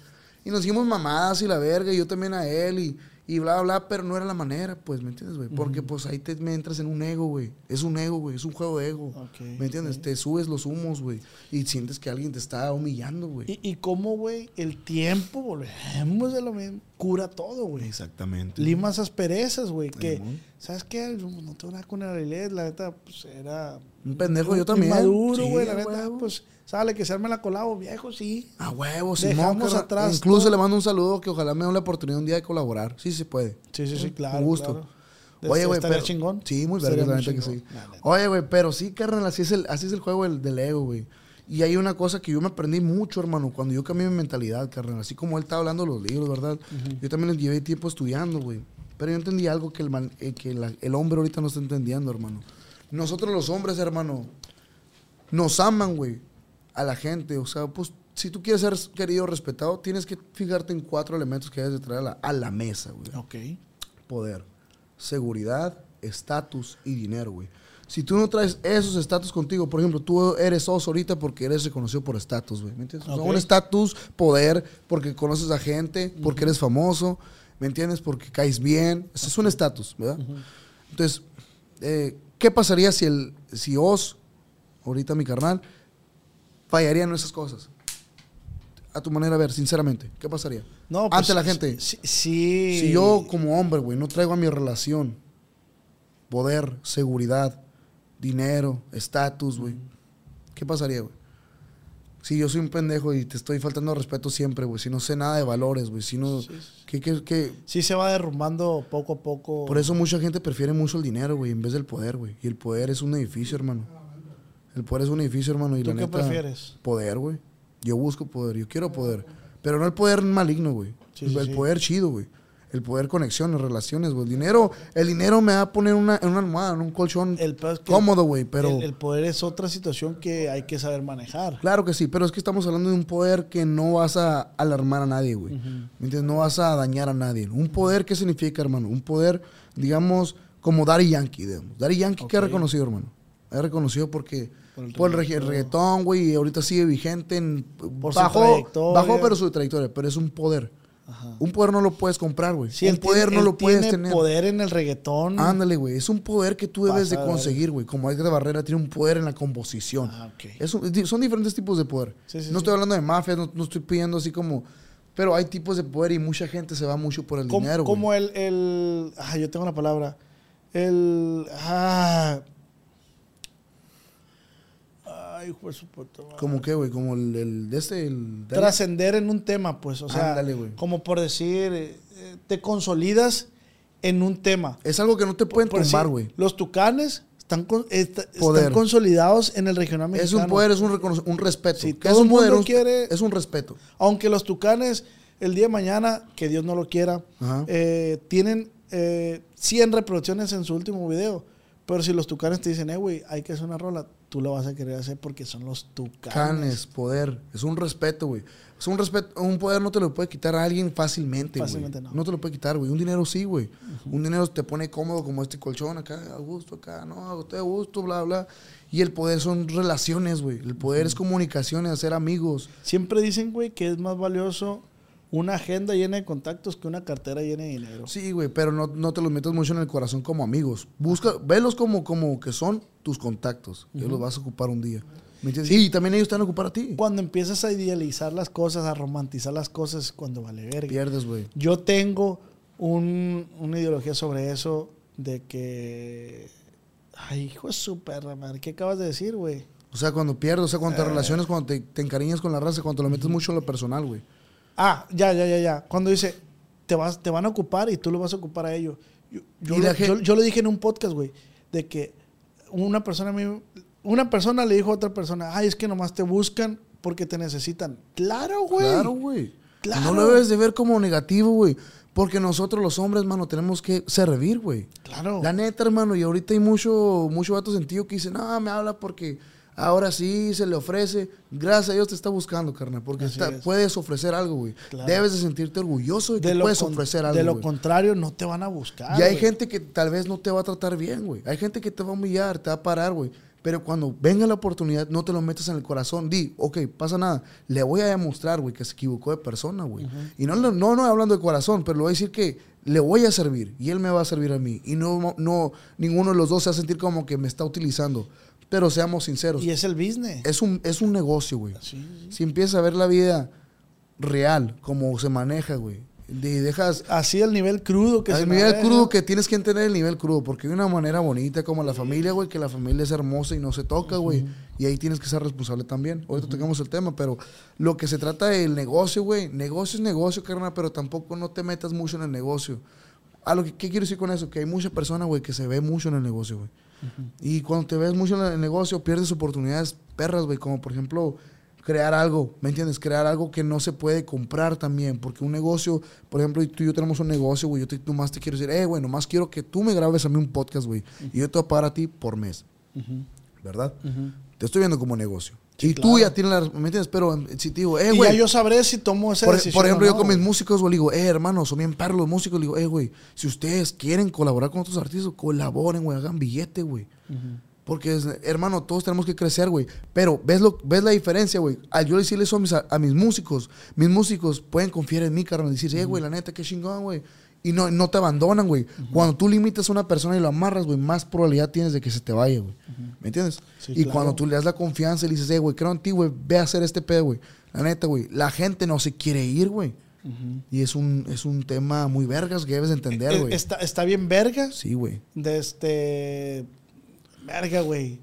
Y nos hicimos mamadas y la verga, y yo también a él, y, y bla, bla, bla, pero no era la manera, pues, ¿me entiendes, güey? Porque, pues, ahí te me entras en un ego, güey. Es un ego, güey. Es un juego de ego. Ok, ¿Me entiendes? Te subes los humos, güey. Y sientes que alguien te está humillando, güey. Y, y cómo, güey, el tiempo, volvemos a lo mismo, cura todo, güey. Exactamente. Limas asperezas, güey, que. ¿sabes qué? No tengo nada con el Alilet, la neta, pues era... Un pendejo, yo también. Maduro, Sí, güey, la neta, huevo. pues, sale que se arme la colabo, viejo, sí. A huevo, Dejamos Simón. carnal. atrás Incluso todo. le mando un saludo que ojalá me dé la oportunidad un día de colaborar. Sí, se puede. Sí, sí, sí, claro. Un gusto. claro. Oye, güey, pero... chingón. Sí, muy verga, que sí. Oye, güey, pero sí, carnal, así es el, así es el juego del, del ego, güey. Y hay una cosa que yo me aprendí mucho, hermano, cuando yo cambié mi mentalidad, carnal. Así como él estaba hablando de los libros, ¿verdad? Yo también les llevé tiempo estudiando, güey. Pero yo entendí algo que el, man- eh, que la- el hombre ahorita no está entendiendo, hermano. Nosotros los hombres, hermano, nos aman, güey, a la gente. O sea, pues, si tú quieres ser querido, respetado, tienes que fijarte en cuatro elementos que debes de traer a la, a la mesa, güey Ok. poder, seguridad, estatus y dinero, güey. Si tú no traes esos estatus contigo, por ejemplo, tú eres oso ahorita porque eres reconocido por estatus, güey. ¿Me entiendes? O sea, un estatus, poder, porque conoces a gente, porque eres famoso, ¿me entiendes? Porque caes bien. Ese es un estatus, ¿verdad? Entonces, eh, ¿qué pasaría si el, si Oz, ahorita mi carnal, fallaría en esas cosas? A tu manera de ver, sinceramente, ¿qué pasaría? No, pues, Ante la gente. Sí. sí. Si yo como hombre, güey, no traigo a mi relación poder, seguridad, dinero, estatus, güey, ¿qué pasaría, güey? Si yo soy un pendejo y te estoy faltando respeto siempre, güey, si no sé nada de valores, güey, si no... ¿qué, qué, qué? Sí se va derrumbando poco a poco. Por eso mucha gente prefiere mucho el dinero, güey, en vez del poder, güey. Y el poder es un edificio, hermano. El poder es un edificio, hermano. Y ¿Tú la qué neta, prefieres? Poder, güey. Yo busco poder, yo quiero poder. Pero no el poder maligno, güey. Sí, el sí, sí. poder chido, güey. El poder conexiones, relaciones, güey. El dinero, el dinero me va a poner una, en una almohada, en un colchón El es que cómodo, güey. Pero el, el poder es otra situación que hay que saber manejar. claro que sí, pero es que estamos hablando de un poder que no vas a alarmar a nadie, güey. ¿Me entiendes? No vas a dañar a nadie. Un poder, ¿qué significa, hermano? Un poder, digamos, como Daddy Yankee, digamos. Daddy Yankee, ¿qué ha Ok. reconocido, hermano? Ha reconocido porque Por el por el, reg- el reggaetón, güey, y ahorita sigue vigente en Por bajo, pero su trayectoria, pero es un poder. Un poder no lo puedes comprar, güey. Sí, un poder tiene- no lo puedes tiene tener. poder en el reggaetón. Ándale, güey. Es un poder que tú debes de Pasa de conseguir, güey. Como Edgar Barrera tiene un poder en la composición. Ah, ok. Es un- di- son diferentes tipos de poder. Sí, sí, no estoy hablando de mafia, no, no estoy pidiendo así como... Pero hay tipos de poder y mucha gente se va mucho por el dinero, como el, el. Ah, yo tengo la palabra. El. Ah. Ay, hijo de su puta madre. ¿Cómo qué, güey? Como el, el de este, el... de- Trascender en un tema, pues. O sea, Ándale, como por decir, eh, te consolidas en un tema. Es algo que no te pueden Por tumbar, güey. Los tucanes están, con- esta- Poder. están consolidados en el regional Es mexicano. un poder, es un, un respeto. Sí, ¿Qué todo es un mundo poder? Quiere- Es un respeto. Aunque los tucanes, el día de mañana, que Dios no lo quiera, eh, tienen eh, 100 reproducciones en su último video. Pero si los tucanes te dicen, eh, güey, hay que hacer una rola, tú lo vas a querer hacer porque son los tucanes. Canes, poder. Es un respeto, güey. Es un respeto. Un poder no te lo puede quitar a alguien fácilmente, güey. Fácilmente no. no. te lo puede quitar, güey. Un dinero sí, güey. Un dinero te pone cómodo como este colchón acá, a gusto acá, no, estoy a gusto, bla, bla. Y el poder son relaciones, güey. El poder es comunicaciones, hacer amigos. Siempre dicen, güey, que es más valioso una agenda llena de contactos que una cartera llena de dinero. Sí, güey, pero no, no te los metas mucho en el corazón como amigos. Busca, velos como, como que son tus contactos. Que los vas a ocupar un día. ¿Me entiendes? Y también ellos te van a ocupar a ti. Cuando empiezas a idealizar las cosas, a romantizar las cosas, cuando vale verga. Pierdes, güey. Yo tengo un- una ideología sobre eso de que... Ay, hijo de su perra, madre. ¿Qué acabas de decir, güey? O sea, cuando pierdes, o sea, cuando te Eh. relacionas, cuando te, te encariñas con la raza, cuando te lo metes mucho en lo personal, güey. Ah, ya, ya, ya, ya. Cuando dice, te, vas, te van a ocupar y tú lo vas a ocupar a ellos. Yo, yo, lo, yo- yo lo dije en un podcast, güey, de que una persona, a mí- una persona le dijo a otra persona, ay, es que nomás te buscan porque te necesitan. Claro, güey. Claro, güey. Claro. No lo debes de ver como negativo, güey. Porque nosotros los hombres, mano, tenemos que servir, güey. Claro. La neta, hermano, y ahorita hay mucho, mucho vato sentido que dice, no, me habla porque ahora sí se le ofrece. Gracias a Dios te está buscando, carnal, porque está- puedes ofrecer algo, güey. Claro. Debes de sentirte orgulloso de que de puedes ofrecer algo, de lo güey. contrario, no te van a buscar. Y hay güey. gente que tal vez no te va a tratar bien, güey. Hay gente que te va a humillar, te va a parar, güey. Pero cuando venga la oportunidad, no te lo metas en el corazón. Di, ok, pasa nada. Le voy a demostrar, güey, que se equivocó de persona, güey. Y no, no, no hablando de corazón, pero le voy a decir que le voy a servir y él me va a servir a mí. Y no, no ninguno de los dos se va a sentir como que me está utilizando. Pero seamos sinceros. Y es el business. Es un, es un negocio, güey. Sí, sí. Si empiezas a ver la vida real, como se maneja, güey. Y dejas Así el nivel crudo que el nivel maneja. crudo que tienes que entender el nivel crudo, porque hay una manera bonita como la familia, güey, que la familia es hermosa y no se toca, güey. Y ahí tienes que ser responsable también. Ahorita tocamos el tema, pero lo que se trata del negocio, güey, negocio es negocio, carnal, pero tampoco no te metas mucho en el negocio. A lo que ¿qué quiero decir con eso? Que hay mucha persona, güey, que se ve mucho en el negocio, güey. Y cuando te ves mucho en el negocio, pierdes oportunidades perras, güey, como por ejemplo crear algo, ¿me entiendes? Crear algo que no se puede comprar también, porque un negocio, por ejemplo, tú y yo tenemos un negocio, güey, yo te, nomás te quiero decir, eh, güey, nomás quiero que tú me grabes a mí un podcast, güey, y yo te voy a pagar a ti por mes, ¿verdad? Te estoy viendo como negocio. Sí, y claro. tú ya tienes la, ¿me entiendes? Pero eh, si te digo, eh, y güey, ya yo sabré si tomo esa por, decisión por ejemplo, o yo con mis músicos, güey, digo, eh, hermano, son bien perros los músicos. Le digo, eh, güey, si ustedes quieren colaborar con otros artistas, colaboren, güey, hagan billete, güey. Porque, hermano, todos tenemos que crecer, güey. Pero, ¿ves, lo, ves la diferencia, güey? Al yo decirle eso a mis, a, mis músicos, mis músicos pueden confiar en mí, carnal. Decir, eh, güey, la neta, qué chingón, güey. Y no, no te abandonan, güey. Cuando tú limitas a una persona y lo amarras, güey, más probabilidad tienes de que se te vaya, güey. ¿Me entiendes? Sí, y claro. cuando tú le das la confianza y le dices, eh, güey, creo en ti, güey, ve a hacer este pedo, güey. La neta, güey, la gente no se quiere ir, güey. Y es un, es un tema muy vergas que debes de entender, Eh, güey. Está, está bien verga Sí, güey. de este... Verga, güey.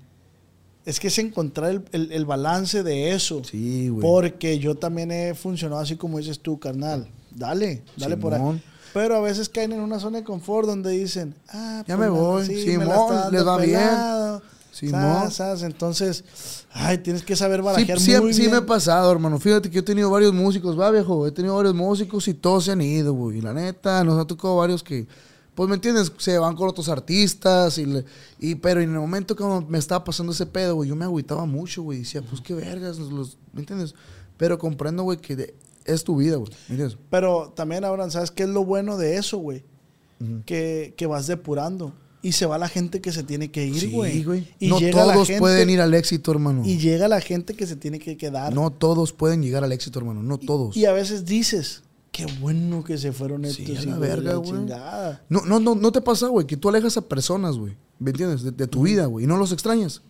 Es que es encontrar el, el- el balance de eso. Sí, güey. Porque yo también he funcionado así como dices tú, carnal. Dale, dale por ahí. Pero a veces caen en una zona de confort donde dicen, ah, Ya pues, me voy, sí, Simón, me les va bien. pelado, Simón. sas. Entonces, ay, tienes que saber Sí, barajear sí, muy sí bien. me ha pasado, hermano. Fíjate que yo he tenido varios músicos, va viejo. He tenido varios músicos y todos se han ido, güey. Y la neta, nos ha tocado varios que, pues me entiendes, se van con otros artistas. Y, le- y pero en el momento que me estaba pasando ese pedo, güey, yo me agüitaba mucho, güey. Decía, pues qué vergas, los- ¿me entiendes? Pero comprendo, güey, que de- es tu vida, güey. Pero también, Abraham, ¿sabes qué es lo bueno de eso, güey? Que, que vas depurando. Y se va la gente que se tiene que ir, Sí, güey. güey. Y No llega la todos gente- pueden ir al éxito, hermano. Y llega la gente que se tiene que quedar. No todos pueden llegar al éxito, hermano. No todos. Y a veces dices qué bueno que se fueron Sí, estos a la verga, güey. No, no, no, no te pasa, güey, que tú alejas a personas, güey. ¿Me entiendes? De, de tu vida, güey. Y no los extrañas.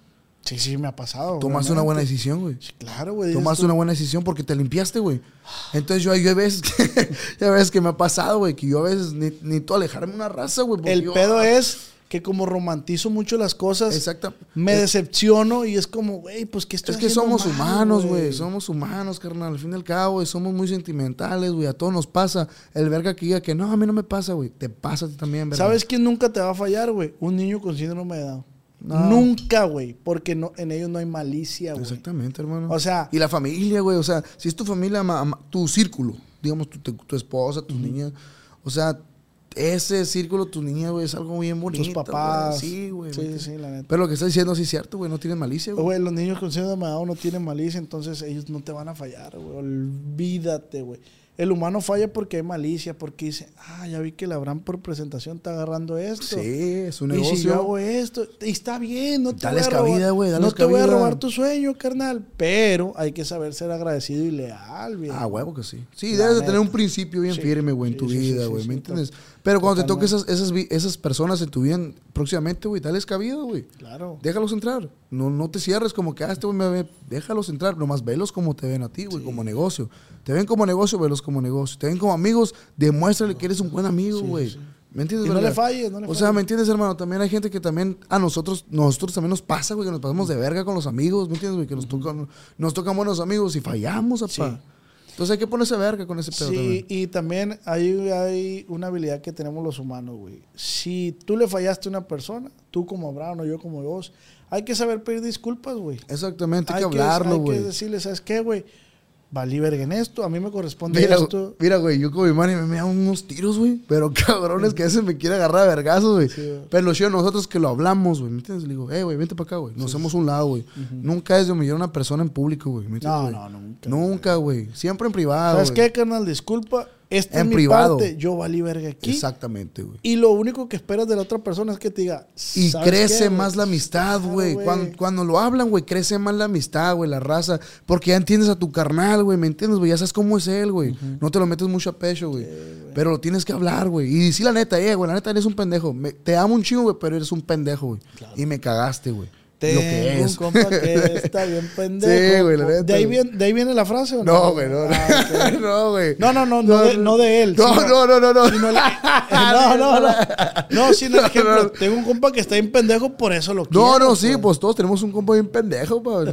Sí, sí, me ha pasado. Tomaste una buena decisión, güey. Sí, claro, güey. Tomaste tú, una buena decisión porque te limpiaste, güey. Entonces yo, yo hay veces que, ya ves que me ha pasado, güey, que yo a veces ni- necesito alejarme una raza, güey. El yo- pedo ah, es que como romantizo mucho las cosas, Exacto. me Es- decepciono y es como, güey, pues que estoy Es que somos mal, humanos, güey. Somos humanos, carnal. Al fin y al cabo, güey. Somos muy sentimentales, güey. A todos nos pasa. El verga que diga que no, a mí no me pasa, güey. Te pasa a ti también, ¿verdad? ¿Sabes quién nunca te va a fallar, güey? Un niño con síndrome de Down. No. Nunca, güey. Porque no, en ellos no hay malicia, güey. Exactamente, hermano. O sea, Y la familia, güey. O sea, si es tu familia, ma- ma- tu círculo, digamos, tu, esposa, tus niñas. O sea, ese círculo, tus niñas, güey, es algo bien bonito. tus papás. Sí, güey. Sí, ¿me sí, la neta. Pero lo que estás diciendo sí es cierto, güey. No tienen malicia, güey. Güey, los niños con síndrome de Down no tienen malicia, entonces ellos no te van a fallar, güey. Olvídate, güey. El humano falla porque hay malicia, porque dice, ah, ya vi que la Abraham por presentación está agarrando esto. Sí, es un Y si yo negocio. hago esto, y está bien, no te Dales voy a robar, cabida, no te voy a cabida. robar tu sueño, carnal, pero hay que saber ser agradecido y leal, bien. Ah, huevo que sí. Sí, La debes de tener un principio bien Sí, firme, güey, en sí, tu sí, vida, güey. ¿Me entiendes? Pero cuando te toques totalmente. esas, esas, esas personas en tu vida próximamente, güey, dales cabida, güey. Claro. Déjalos entrar. No, no te cierres como que, ah, este güey me ve. Déjalos entrar. Nomás velos como te ven a ti, güey, como negocio. Te ven como negocio, velos como negocio. Te ven como amigos, demuéstrale que eres un buen amigo, güey. ¿Me entiendes, Y no le falles, no le O sea, falles. ¿me entiendes, hermano? También hay gente que también a nosotros, nosotros también nos pasa, güey, que nos pasamos de verga con los amigos, ¿me entiendes, güey? Que nos tocan, nos tocan buenos amigos y fallamos, apá. Entonces hay que ponerse verga con ese pedo Sí, también. y también hay, hay una habilidad que tenemos los humanos, güey. Si tú le fallaste a una persona, tú como Abraham o yo como vos, hay que saber pedir disculpas, güey. Exactamente, hay, Hay que hablarlo, hay que güey. decirle, ¿sabes qué, güey? Valí verga en esto, a mí me corresponde Mira, esto. mira, güey, yo con mi mano me dan unos tiros, güey. Pero cabrones que a veces me quiere agarrar a vergazos, güey. Sí, güey. pero lo chido nosotros que lo hablamos, güey. ¿Me entiendes? Le digo, eh, güey, vente para acá, güey. Nos hacemos un lado, güey. Nunca es de humillar a una persona en público, güey. ¿me entiendes, No, güey? no, nunca. Nunca, güey. Siempre en privado. ¿Sabes güey. qué, carnal? Disculpa, esta En es mi privado. parte, yo valí verga aquí. Exactamente, güey. Y lo único que esperas de la otra persona es que te diga. Y "¿Sabes crece qué, más la amistad, güey. cuando, cuando lo hablan, güey, crece más la amistad, güey, la raza. Porque ya entiendes a tu carnal, güey, ¿me entiendes, güey? Ya sabes cómo es él, güey. No te lo metes mucho a pecho, güey. pero lo tienes que hablar, güey. Y decir la neta, eh, güey, la neta eres un pendejo. Me- te amo un chingo, güey, pero eres un pendejo, güey. Y me cagaste, güey. Tengo que es. un compa que está bien pendejo. Sí, güey, la neta, ¿De ahí, viene, ¿De ahí viene la frase o no? No, güey, no. Ah, no, güey. No, no, no, no, de, no de él. No, sino- no, no, no, no. sino no, no, no. No, sino, No, ejemplo, tengo un compa que está bien pendejo, por eso lo quiero. No, no, sí, pues todos tenemos un compa bien pendejo, pa.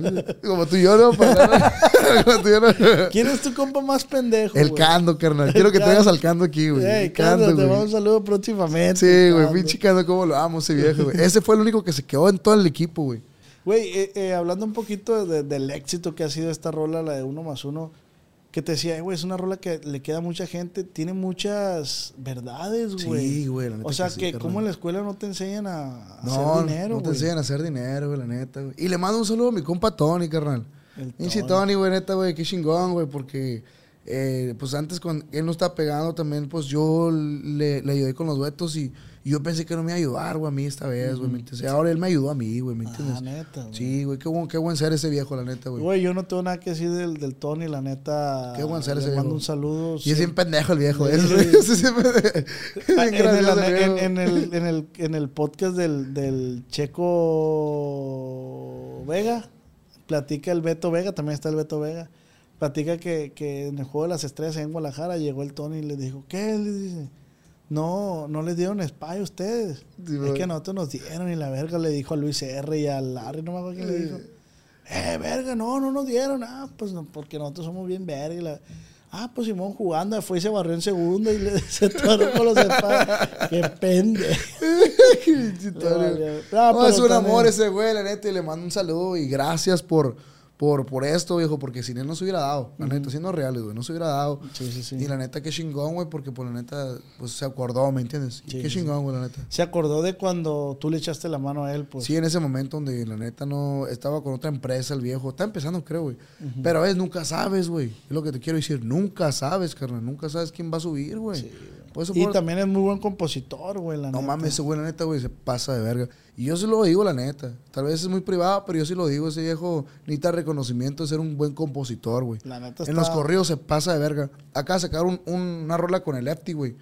Como tú y yo, ¿no? Pa- Como tú y yo, ¿no? ¿Quién es tu compa más pendejo? El güey? Cando, carnal. Quiero que El Cando. al Cando aquí, güey. Ey, El Cando, te mando un saludo próximamente. Sí, güey, pinche Cando, cómo lo amo ese viejo, güey. Ese fue el único que se quedó en todo el equipo, güey. Güey, eh, eh, hablando un poquito de- del éxito que ha sido esta rola, la de uno más uno, que te decía, "Eh, güey, es una rola que le queda a mucha gente, tiene muchas verdades, güey. Sí, güey, la neta O sea, que como en la escuela no te enseñan a No, hacer dinero, no te güey. enseñan a hacer dinero, güey, la neta, güey. Y le mando un saludo a mi compa Tony, carnal. El Pinche Tony. Güey, neta, güey, qué chingón, güey, porque, eh, pues antes cuando él no estaba pegando también, pues yo le, le ayudé con los duetos y yo pensé que no me iba a ayudar, güey, a mí esta vez, güey, ¿me entiendes? Y ahora él me ayudó a mí, güey, ¿me entiendes? Ah, neta, güey. Sí, güey, qué buen, qué buen ser ese viejo, la neta, güey. Güey, yo no tengo nada que decir del, del Tony, la neta. Qué buen ser le ese mando viejo. un saludo. Y es bien pendejo el viejo, Sí, sí. Ah, bien en, el, gracioso el en- viejo. en el, en, el, en el podcast del, del Checo Vega, platica el Beto Vega, también está el Beto Vega, platica que, que en el juego de las estrellas en Guadalajara llegó el Tony y le dijo, ¿qué? Le dice, no, no les dieron spy a ustedes. Sí, es que a nosotros nos dieron y la verga le dijo a Luis R y a Larry, no me acuerdo quién le dijo. Eh, verga, no, no nos dieron. Ah, pues no, porque nosotros somos bien verga. y la- Ah, pues Simón jugando, fue y se barrió en segunda y le se con los espadas. Qué Tony. valió. No, pero es un también- amor ese güey, la neta, y le mando un saludo y gracias por, por, por esto, viejo, porque sin él no se hubiera dado, la neta, siendo reales, güey, no se hubiera dado. Sí, sí, sí. Y la neta, qué chingón, güey, porque por la neta, pues se acordó, ¿me entiendes? Sí, qué sí, chingón, güey, la neta. Se acordó de cuando tú le echaste la mano a él, pues. Sí, en ese momento donde la neta no estaba con otra empresa, el viejo. Está empezando, creo, güey. Pero a veces nunca sabes, güey. Es lo que te quiero decir. Nunca sabes, carnal. Nunca sabes quién va a subir, güey. Por eso, Y por- también es muy buen compositor, güey, la No neta. mames, ese güey, la neta, güey, se pasa de verga. Y yo sí lo digo, la neta. Tal vez es muy privado, pero yo sí lo digo. Ese viejo necesita reconocimiento de ser un buen compositor, güey. La neta En está- los corridos se pasa de verga. Acá sacaron un- una rola con el Lefty, güey.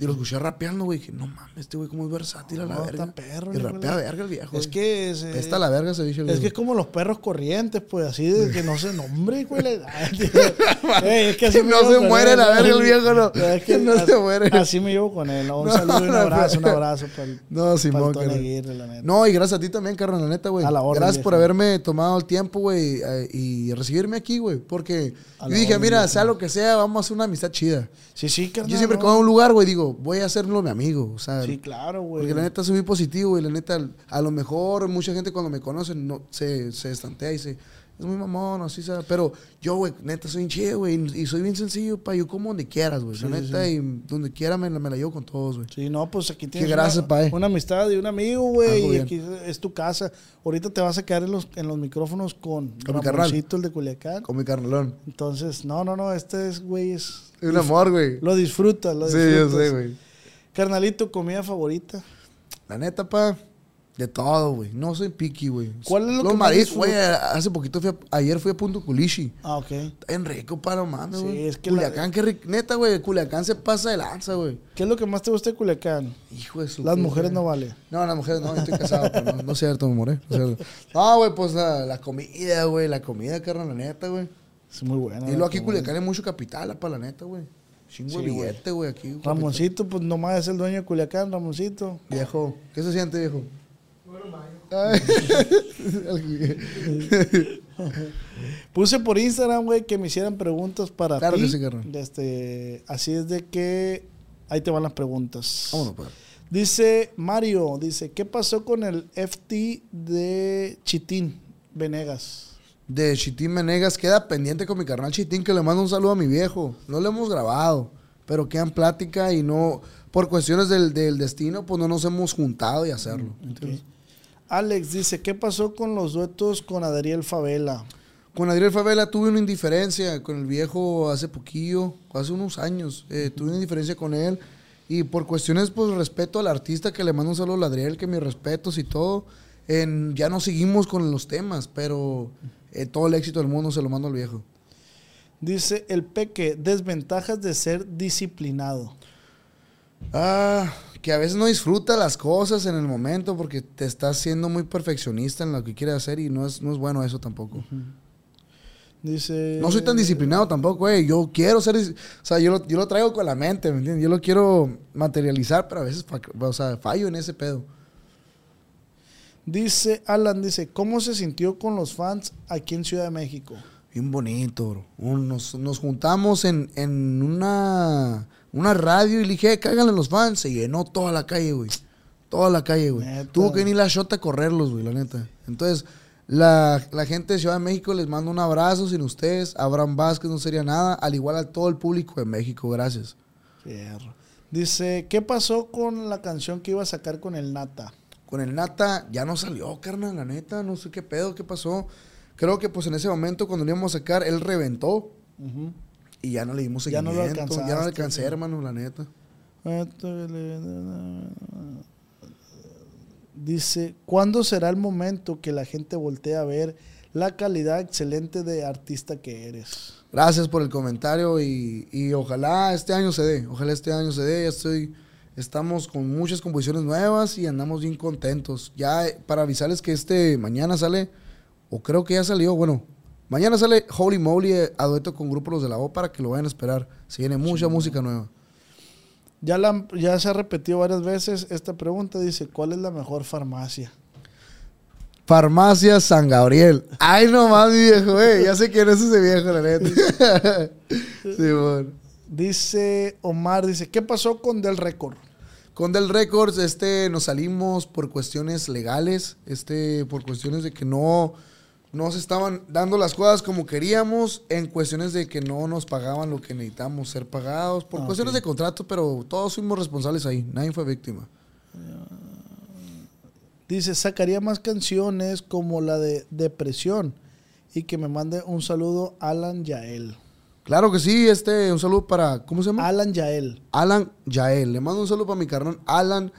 Y lo escuché rapeando, güey. Dije, no mames, este güey como es versátil a la No, verga. está perro, y el rapea güey. verga el viejo. Es güey. que es... eh, la verga ese bicho. Es güey. que es como los perros corrientes, pues, así de que no se nombre, güey. Ey, es que así no se muere él, la verga el viejo, no. Es Que no se muere. Así me llevo con él, ¿no? Un No, saludo y un no, abrazo, un no. abrazo para el, No, Simón, Tony carnal. Aguirre, la neta. No, y gracias a ti también, carnal, la neta, güey. A la orden, Gracias por viejo. haberme tomado el tiempo, güey, eh, y recibirme aquí, güey. Porque yo dije, mira, viejo. sea lo que sea, vamos a hacer una amistad chida. Sí, sí, carnal. Yo siempre que ¿no? voy a un lugar, güey, digo, voy a hacerlo mi amigo. O sea, Sí, claro, güey. porque la neta soy muy positivo, güey. La neta, a lo mejor mucha gente cuando me conoce no, se, se estantea y dice, es muy mamón, así, ¿sabes? Pero yo, güey, neta, soy un chido, güey. Y soy bien sencillo, pa. Yo como donde quieras, güey. la Sí, neta, sí. y donde quiera me, la- me la llevo con todos, güey. Sí, no, pues aquí tienes gracias, una, pae. una amistad y un amigo, güey, y aquí es tu casa. Ahorita te vas a quedar en los, en los micrófonos con, Con mi carnal. El de Culiacán. Con mi carnalón. Entonces, no, no, no, este es, güey, es... Un amor, güey. Lo disfrutas, lo Sí, yo disfrutas. sé, güey. Carnalito, comida favorita. La neta, pa. De todo, güey. No soy picky, güey. ¿Cuál es lo Los que mariscos, güey. disfrutas? Hace poquito fui a- ayer fui a Punto Culichi. Ah, ok. Está bien rico, para mames, Sí, güey. es que la- Culiacán, qué rico. Neta, güey. Culiacán se pasa de lanza, güey. ¿Qué es lo que más te gusta de Culiacán? Hijo de su. Las mujeres no vale. No, las mujeres no, yo estoy casado, pero no, no es cierto, me moré. Cierto. No, güey, pues la, la comida, güey, la comida, carnal, la neta, güey. Es muy buena. Y luego aquí. Culiacán es mucho capital, para la neta, güey. Chingo de Sí, güey. billete, güey, aquí. Ramoncito, pues nomás es el dueño de Culiacán, Ramoncito. Viejo, ¿qué se siente, viejo? Ay. Puse por Instagram, güey, que me hicieran preguntas para Claro ti. que sí. Este, así es de que ahí te van las preguntas. Vámonos, pues. Dice Mario, dice, ¿qué pasó con el FT de Chitín Venegas? De Chitín Menegas queda pendiente con mi carnal Chitín, que le mando un saludo a mi viejo. No lo hemos grabado, pero queda en plática y no, por cuestiones del, del destino, pues no nos hemos juntado y hacerlo. ¿entiendes? Alex dice, ¿qué pasó con los duetos con Adriel Favela? Con Adriel Favela tuve una indiferencia con el viejo hace poquillo, hace unos años. Eh, tuve una indiferencia con él y por cuestiones, pues respeto al artista que le mando un saludo a Adriel, que mis respetos y todo. en- ya no seguimos con los temas, pero eh, todo el éxito del mundo se lo mando al viejo. Dice el Peque, desventajas de ser disciplinado. Ah, que a veces no disfruta las cosas en el momento porque te estás siendo muy perfeccionista en lo que quieres hacer y no es, no es bueno eso tampoco. Dice... No soy tan disciplinado tampoco, güey. Yo quiero ser... O sea, yo lo, yo lo traigo con la mente, ¿me entiendes? Yo lo quiero materializar, pero a veces o sea, fallo en ese pedo. Dice Alan, dice, ¿cómo se sintió con los fans aquí en Ciudad de México? Bien bonito, bro. Nos, nos juntamos en, en una, una radio y le dije, "Eh, cáiganle los fans. Se llenó toda la calle, güey. Toda la calle, güey. Neta. Tuvo que venir la shota a correrlos, güey, la neta. Entonces, la, la gente de Ciudad de México les mando un abrazo. Sin ustedes, Abraham Vázquez no sería nada. Al igual a todo el público de México. Gracias. Fierro. Dice, ¿qué pasó con la canción que iba a sacar con el Nata? Con el Nata ya no salió, carnal, la neta. No sé qué pedo, qué pasó. Creo que pues en ese momento cuando lo íbamos a sacar, él reventó. Y ya no le dimos Ya no seguimiento. lo Ya no alcancé, hermano, la neta. Dice, ¿cuándo será el momento que la gente voltee a ver la calidad excelente de artista que eres? Gracias por el comentario y, y ojalá este año se dé. Ojalá este año se dé. Ya estoy, estamos con muchas composiciones nuevas y andamos bien contentos. Ya eh, para avisarles que este mañana sale, o creo que ya salió, bueno, mañana sale Holy Moly eh, a dueto con Grupo Los de la O para que lo vayan a esperar. Se viene mucha música nueva. Ya, la, ya se ha repetido varias veces esta pregunta. Dice, ¿cuál es la mejor farmacia? Farmacia San Gabriel. Ay, no más, mi viejo, eh. Ya sé quién es ese viejo, la neta. sí, bueno. Dice Omar, dice, ¿qué pasó con Del Record? Con Del Records, este, nos salimos por cuestiones legales, este, por cuestiones de que no, no se estaban dando las cosas como queríamos, en cuestiones de que no nos pagaban lo que necesitamos ser pagados, por Ah, cuestiones de contrato, pero todos fuimos responsables ahí, nadie fue víctima. Dice, sacaría más canciones como la de Depresión y que me mande un saludo Alan Yael. Claro que sí, este, un saludo para, ¿cómo se llama? Alan Yael. Alan Yael. Le mando un saludo para mi carnal Alan.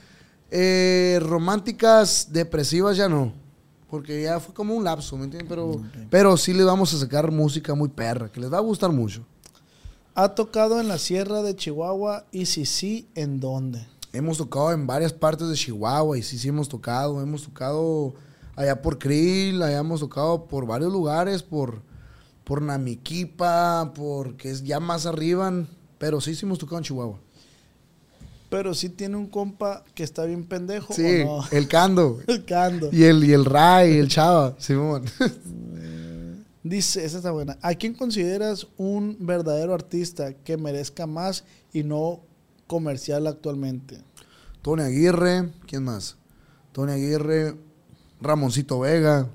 Eh, románticas depresivas ya no. Porque ya fue como un lapso, ¿me entiendes? Pero, pero sí le vamos a sacar música muy perra, que les va a gustar mucho. Ha tocado en la sierra de Chihuahua y si sí, ¿en dónde? Hemos tocado en varias partes de Chihuahua y sí, sí hemos tocado. Hemos tocado allá por Krill, allá hemos tocado por varios lugares, por, por Namiquipa, porque es ya más arriba. Pero sí, hemos tocado en Chihuahua. Pero sí tiene un compa que está bien pendejo. Sí, ¿o no? el Cando. El Cando. Y el, y el Ray, el Chava, Simón. Dice, esa está buena. ¿A quién consideras un verdadero artista que merezca más y no comercial actualmente? Tony Aguirre, ¿quién más? Tony Aguirre, Ramoncito Vega,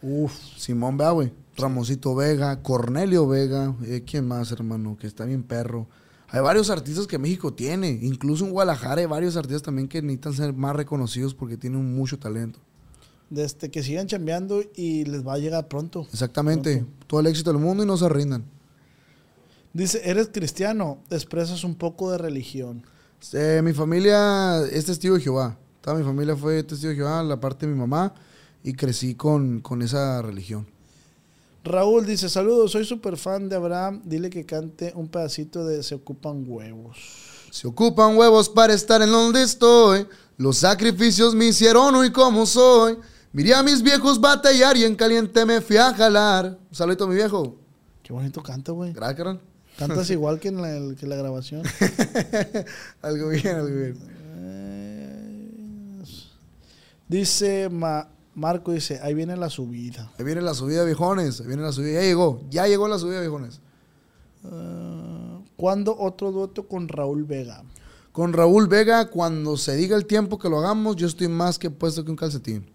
Uf. Simón güey. Ramoncito Vega, Cornelio Vega, eh, ¿quién más, hermano? Que está bien perro. Hay varios artistas que México tiene, incluso en Guadalajara hay varios artistas también que necesitan ser más reconocidos porque tienen mucho talento. Desde este, que sigan chambeando y les va a llegar pronto. Exactamente, todo el éxito del mundo y no se rindan. Dice, eres cristiano, expresas un poco de religión. Eh, mi familia es testigo de Jehová. Toda mi familia fue testigo de Jehová, la parte de mi mamá, y crecí con, con esa religión. Raúl dice, saludos, soy súper fan de Abraham, dile que cante un pedacito de Se ocupan huevos. Se ocupan huevos para estar en donde estoy. Los sacrificios me hicieron hoy como soy. Miré a mis viejos batallar y en caliente me fui a jalar. Un saludito a mi viejo. Qué bonito canta, güey. Gracias, carnal. Cantas igual que en la, que la grabación. algo bien, algo bien. Dice Ma- Marco, dice, ahí viene la subida. Ahí viene la subida, viejones. Ahí viene la subida. Ya llegó. Ya llegó la subida, viejones. Ah, ¿Cuándo otro dueto con Raúl Vega? Con Raúl Vega, cuando se diga el tiempo que lo hagamos, yo estoy más que puesto que un calcetín.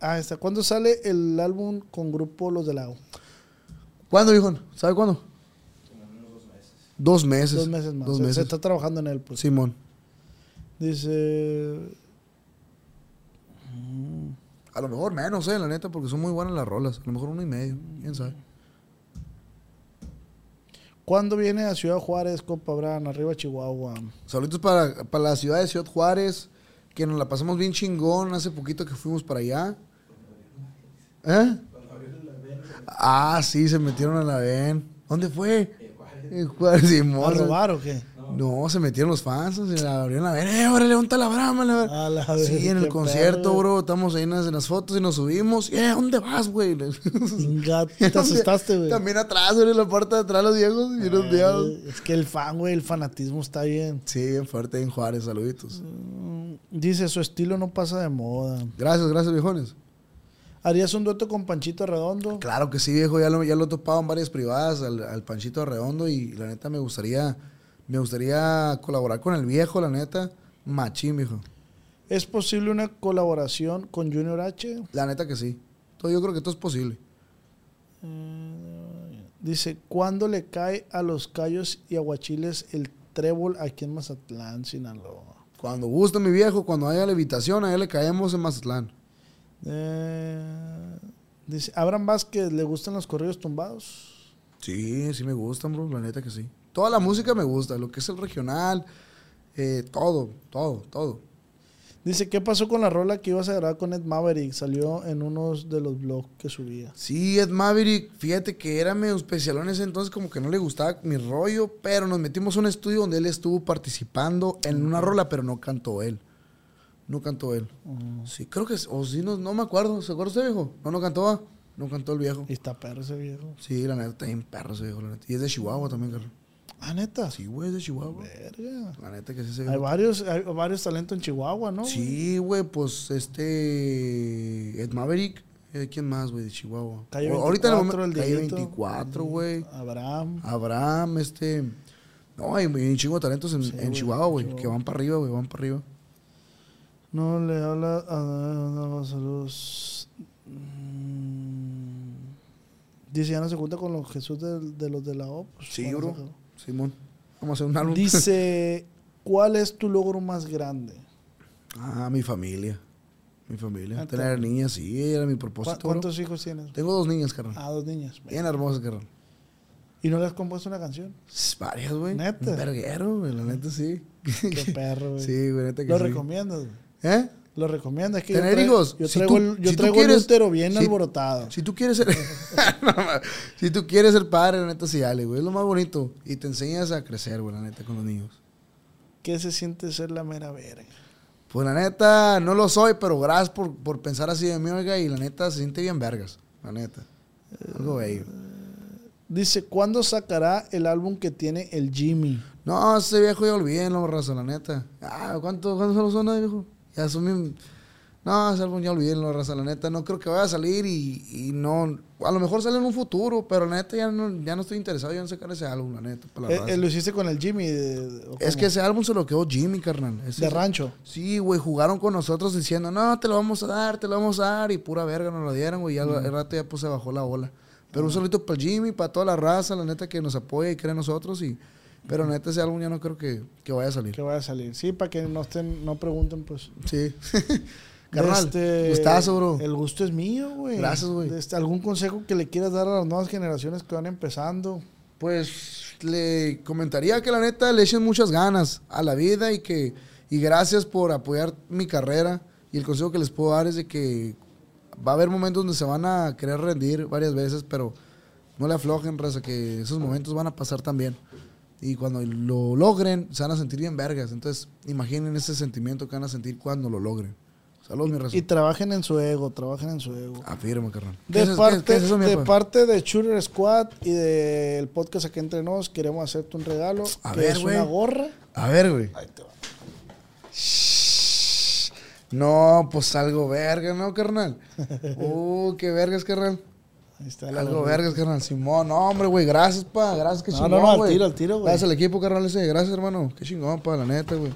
Ah, está. ¿Cuándo sale el álbum con grupo Los del Lago? ¿Cuándo, viejón? ¿Sabe cuándo? Dos meses. Dos meses más. Dos Se- Se meses. está trabajando en él, pues. Simón. Dice. A lo mejor menos, eh, la neta, porque son muy buenas las rolas. A lo mejor uno y medio. ¿Quién sabe? ¿Cuándo viene a Ciudad Juárez, compa Abraham? Arriba Chihuahua. Saludos para, para la ciudad de Ciudad Juárez, que nos la pasamos bien chingón hace poquito que fuimos para allá. ¿Eh? Ah, sí, se metieron a la VEN. ¿Dónde fue? En Juárez. Simón. ¿A robar o qué? No, se metieron los fans, se la abrieron la VEN. ¡Eh, órale, ¿dónde está la brama? La ver-?" A la Sí, vez, en el concierto, bro. Estamos ahí en las, en las fotos y nos subimos. ¡Eh, ¿dónde vas, güey? Te asustaste, güey. También atrás, güey, en la parte de atrás, los viejos, y los viejos. Eh, Es que el fan, güey, el fanatismo está bien. Sí, bien fuerte en Juárez, saluditos. Mm, Dice, su estilo no pasa de moda. Gracias, gracias, viejones. ¿Harías un dueto con Panchito Redondo? Claro que sí, viejo, ya lo, ya lo he topado en varias privadas al, al Panchito Redondo y la neta me gustaría, me gustaría colaborar con el viejo, la neta. Machín, viejo. ¿Es posible una colaboración con Junior H? La neta que sí. Yo creo que todo es posible. Dice, ¿cuándo le cae a los callos y aguachiles el trébol aquí en Mazatlán, Sinaloa? Cuando guste mi viejo, cuando haya levitación, allá le caemos en Mazatlán. Eh, dice, ¿Abraham Vázquez le gustan los corridos tumbados? Sí, sí me gustan, bro, la neta que sí. Toda la música me gusta, lo que es el regional, eh, todo, todo, todo. Dice, ¿qué pasó con la rola que ibas a grabar con Ed Maverick? Salió en unos de los blogs que subía. Sí, Ed Maverick, fíjate que era medio especial en ese entonces, como que no le gustaba mi rollo, pero nos metimos a un estudio donde él estuvo participando en una rola, pero no cantó él. No cantó él. Sí, creo que, o sí, no, no me acuerdo. ¿Se acuerda usted, viejo? No, no cantó, ah. No cantó el viejo. Y está perro ese viejo. Sí, la neta, está bien perro ese viejo, la neta. Y es de Chihuahua también, carnal. Ah, neta. Sí, güey, es de Chihuahua. Verga. La neta que sí se Hay varios, hay varios talentos en Chihuahua, ¿no? Sí, güey, pues este. Ed Maverick. eh, ¿Quién más, güey, de Chihuahua? Calle O- Ahorita en el 24, Calle Dieguito. 24, güey. Abraham. Abraham, este. No, hay un chingo de talentos en, Sí, en güey, Chihuahua, güey. Que van para arriba, güey, van para arriba. No le habla a no, saludos. Mm. Dice, ya no se junta con los Jesús de, de los de la O. pues, Sí, ¿cuándo bro. Simón. Vamos a hacer un álbum. Dice, ¿cuál es tu logro más grande? ah, mi familia. Mi familia. Ah, Tener niñas, sí, era mi ¿Cu- propósito. bro. ¿Cuántos hijos tienes? Tengo dos niñas, carnal. Ah, dos niñas. Bien hermosas, carnal. ¿Y no le has compuesto una canción? Varias, güey. ¿Neta? Un verguero, güey, la neta sí. Qué perro, güey. Sí, güey, neta que ¿Lo sí. recomiendas, güey? ¿Eh? ¿Lo recomiendas? Es que ¿Tener yo traigo, hijos? Yo Si traigo, tú- el, yo si tú traigo quieres- el útero bien si- alborotado. Si tú quieres ser. No, si tú quieres ser padre, la neta sí, dale, güey. Es lo más bonito. Y te enseñas a crecer, güey, la neta, con los niños. ¿Qué se siente ser la mera verga? Pues la neta, no lo soy, pero gracias por, por pensar así de mí, oiga. Y la neta, se siente bien vergas. La neta. Algo bello. Dice, ¿cuándo sacará el álbum que tiene el Jimmy? No, ese viejo ya olvídenlo, raza, la neta. Ah, ¿cuánto, ¿cuántos son son, viejo? Ya son bien... No, ese álbum ya olvídenlo, raza, la neta. No creo que vaya a salir y, y no... A lo mejor sale en un futuro, pero la neta ya no, ya no estoy interesado yo en sacar ese álbum, la neta. para la Eh, eh, lo hiciste con el Jimmy. de- de- ¿o Es que ese álbum se lo quedó Jimmy, carnal. Ese De rancho. Sí, güey, jugaron con nosotros diciendo, no, te lo vamos a dar, te lo vamos a dar. Y pura verga nos lo dieron, güey. Y al rato ya pues se bajó la ola. Pero un solito para el Jimmy, para toda la raza, la neta que nos apoya y cree en nosotros. Y, pero neta ese álbum ya no creo que, que vaya a salir. Que vaya a salir. Sí, para que no estén, no pregunten, pues. Sí. Carnal, Este, gustazo, bro. El gusto es mío, güey. Gracias, güey. Este, ¿Algún consejo que le quieras dar a las nuevas generaciones que van empezando? Pues le comentaría que la neta le echen muchas ganas a la vida y que y gracias por apoyar mi carrera y el consejo que les puedo dar es de que va a haber momentos donde se van a querer rendir varias veces, pero no le aflojen, raza, que esos momentos van a pasar también. Y cuando lo logren, se van a sentir bien vergas. Entonces, imaginen ese sentimiento que van a sentir cuando lo logren. Saludos, mi raza. Y trabajen en su ego, trabajen en su ego. Afirma, carnal. ¿Qué De, es- qué- parte, qué es eso, mi de parte de Shooter Squad y del podcast aquí entre nos, queremos hacerte un regalo. A que ver, es güey. una gorra. A ver, güey. Ahí te va. No, pues algo verga, ¿no, carnal? Uh, qué vergas, carnal. Ahí está la Algo vergas, carnal. Simón, no, hombre, güey, gracias, pa. Gracias, qué No, chingón, no, no, al tiro, al tiro, güey. Gracias al equipo, carnal, ese. Gracias, hermano. Qué chingón, pa, la neta, güey.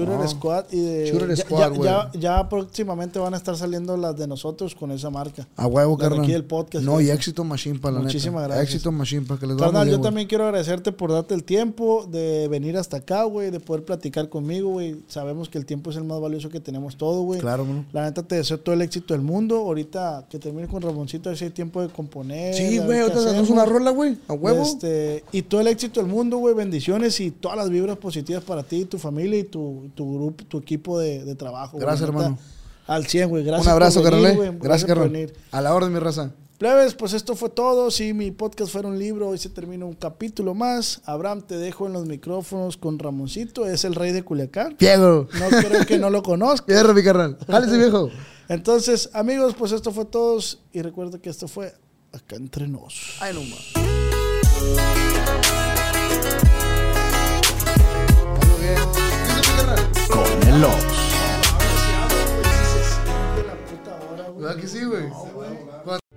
Shooter. Squad y de. Shooter ya, Squad, ya- güey. ya, ya próximamente van a estar saliendo las de nosotros con esa marca. A huevo, carnal. aquí del podcast, No, y éxito machine, pa, la Muchísimas neta. gracias. Éxito machine, pa, que les Carnal, yo también quiero agradecerte por darte el tiempo de venir hasta acá, güey, de poder platicar conmigo, güey. Sabemos que el tiempo es el más valioso que tenemos todo, güey. Claro, mano. La neta te deseo todo el éxito del mundo. Ahorita que termine con Ramoncito, a ver si hay tiempo de componer. Sí, güey, ahorita hacemos. una rola, güey. A huevo. Este, y todo el éxito del mundo, güey. Bendiciones y todas las vibras positivas para ti, tu familia y tu, tu grupo, tu equipo de, de trabajo. güey. Gracias, neta, hermano. Al 100, güey. Gracias. Un abrazo, carnal. güey. Gracias, por carnal. venir. A la orden, mi raza. Plebes, pues esto fue todo. Si mi podcast fuera un libro, hoy se termina un capítulo más. Abraham, te dejo en los micrófonos con Ramoncito. Es el rey de Culiacán. Piego. No creo que no lo conozca. Fierro, mi carnal. Jálese, viejo. Entonces, amigos, pues esto fue todo. Y recuerda que esto fue acá entre nos. Ay, no. Ops. ¿Verdad que sí, güey?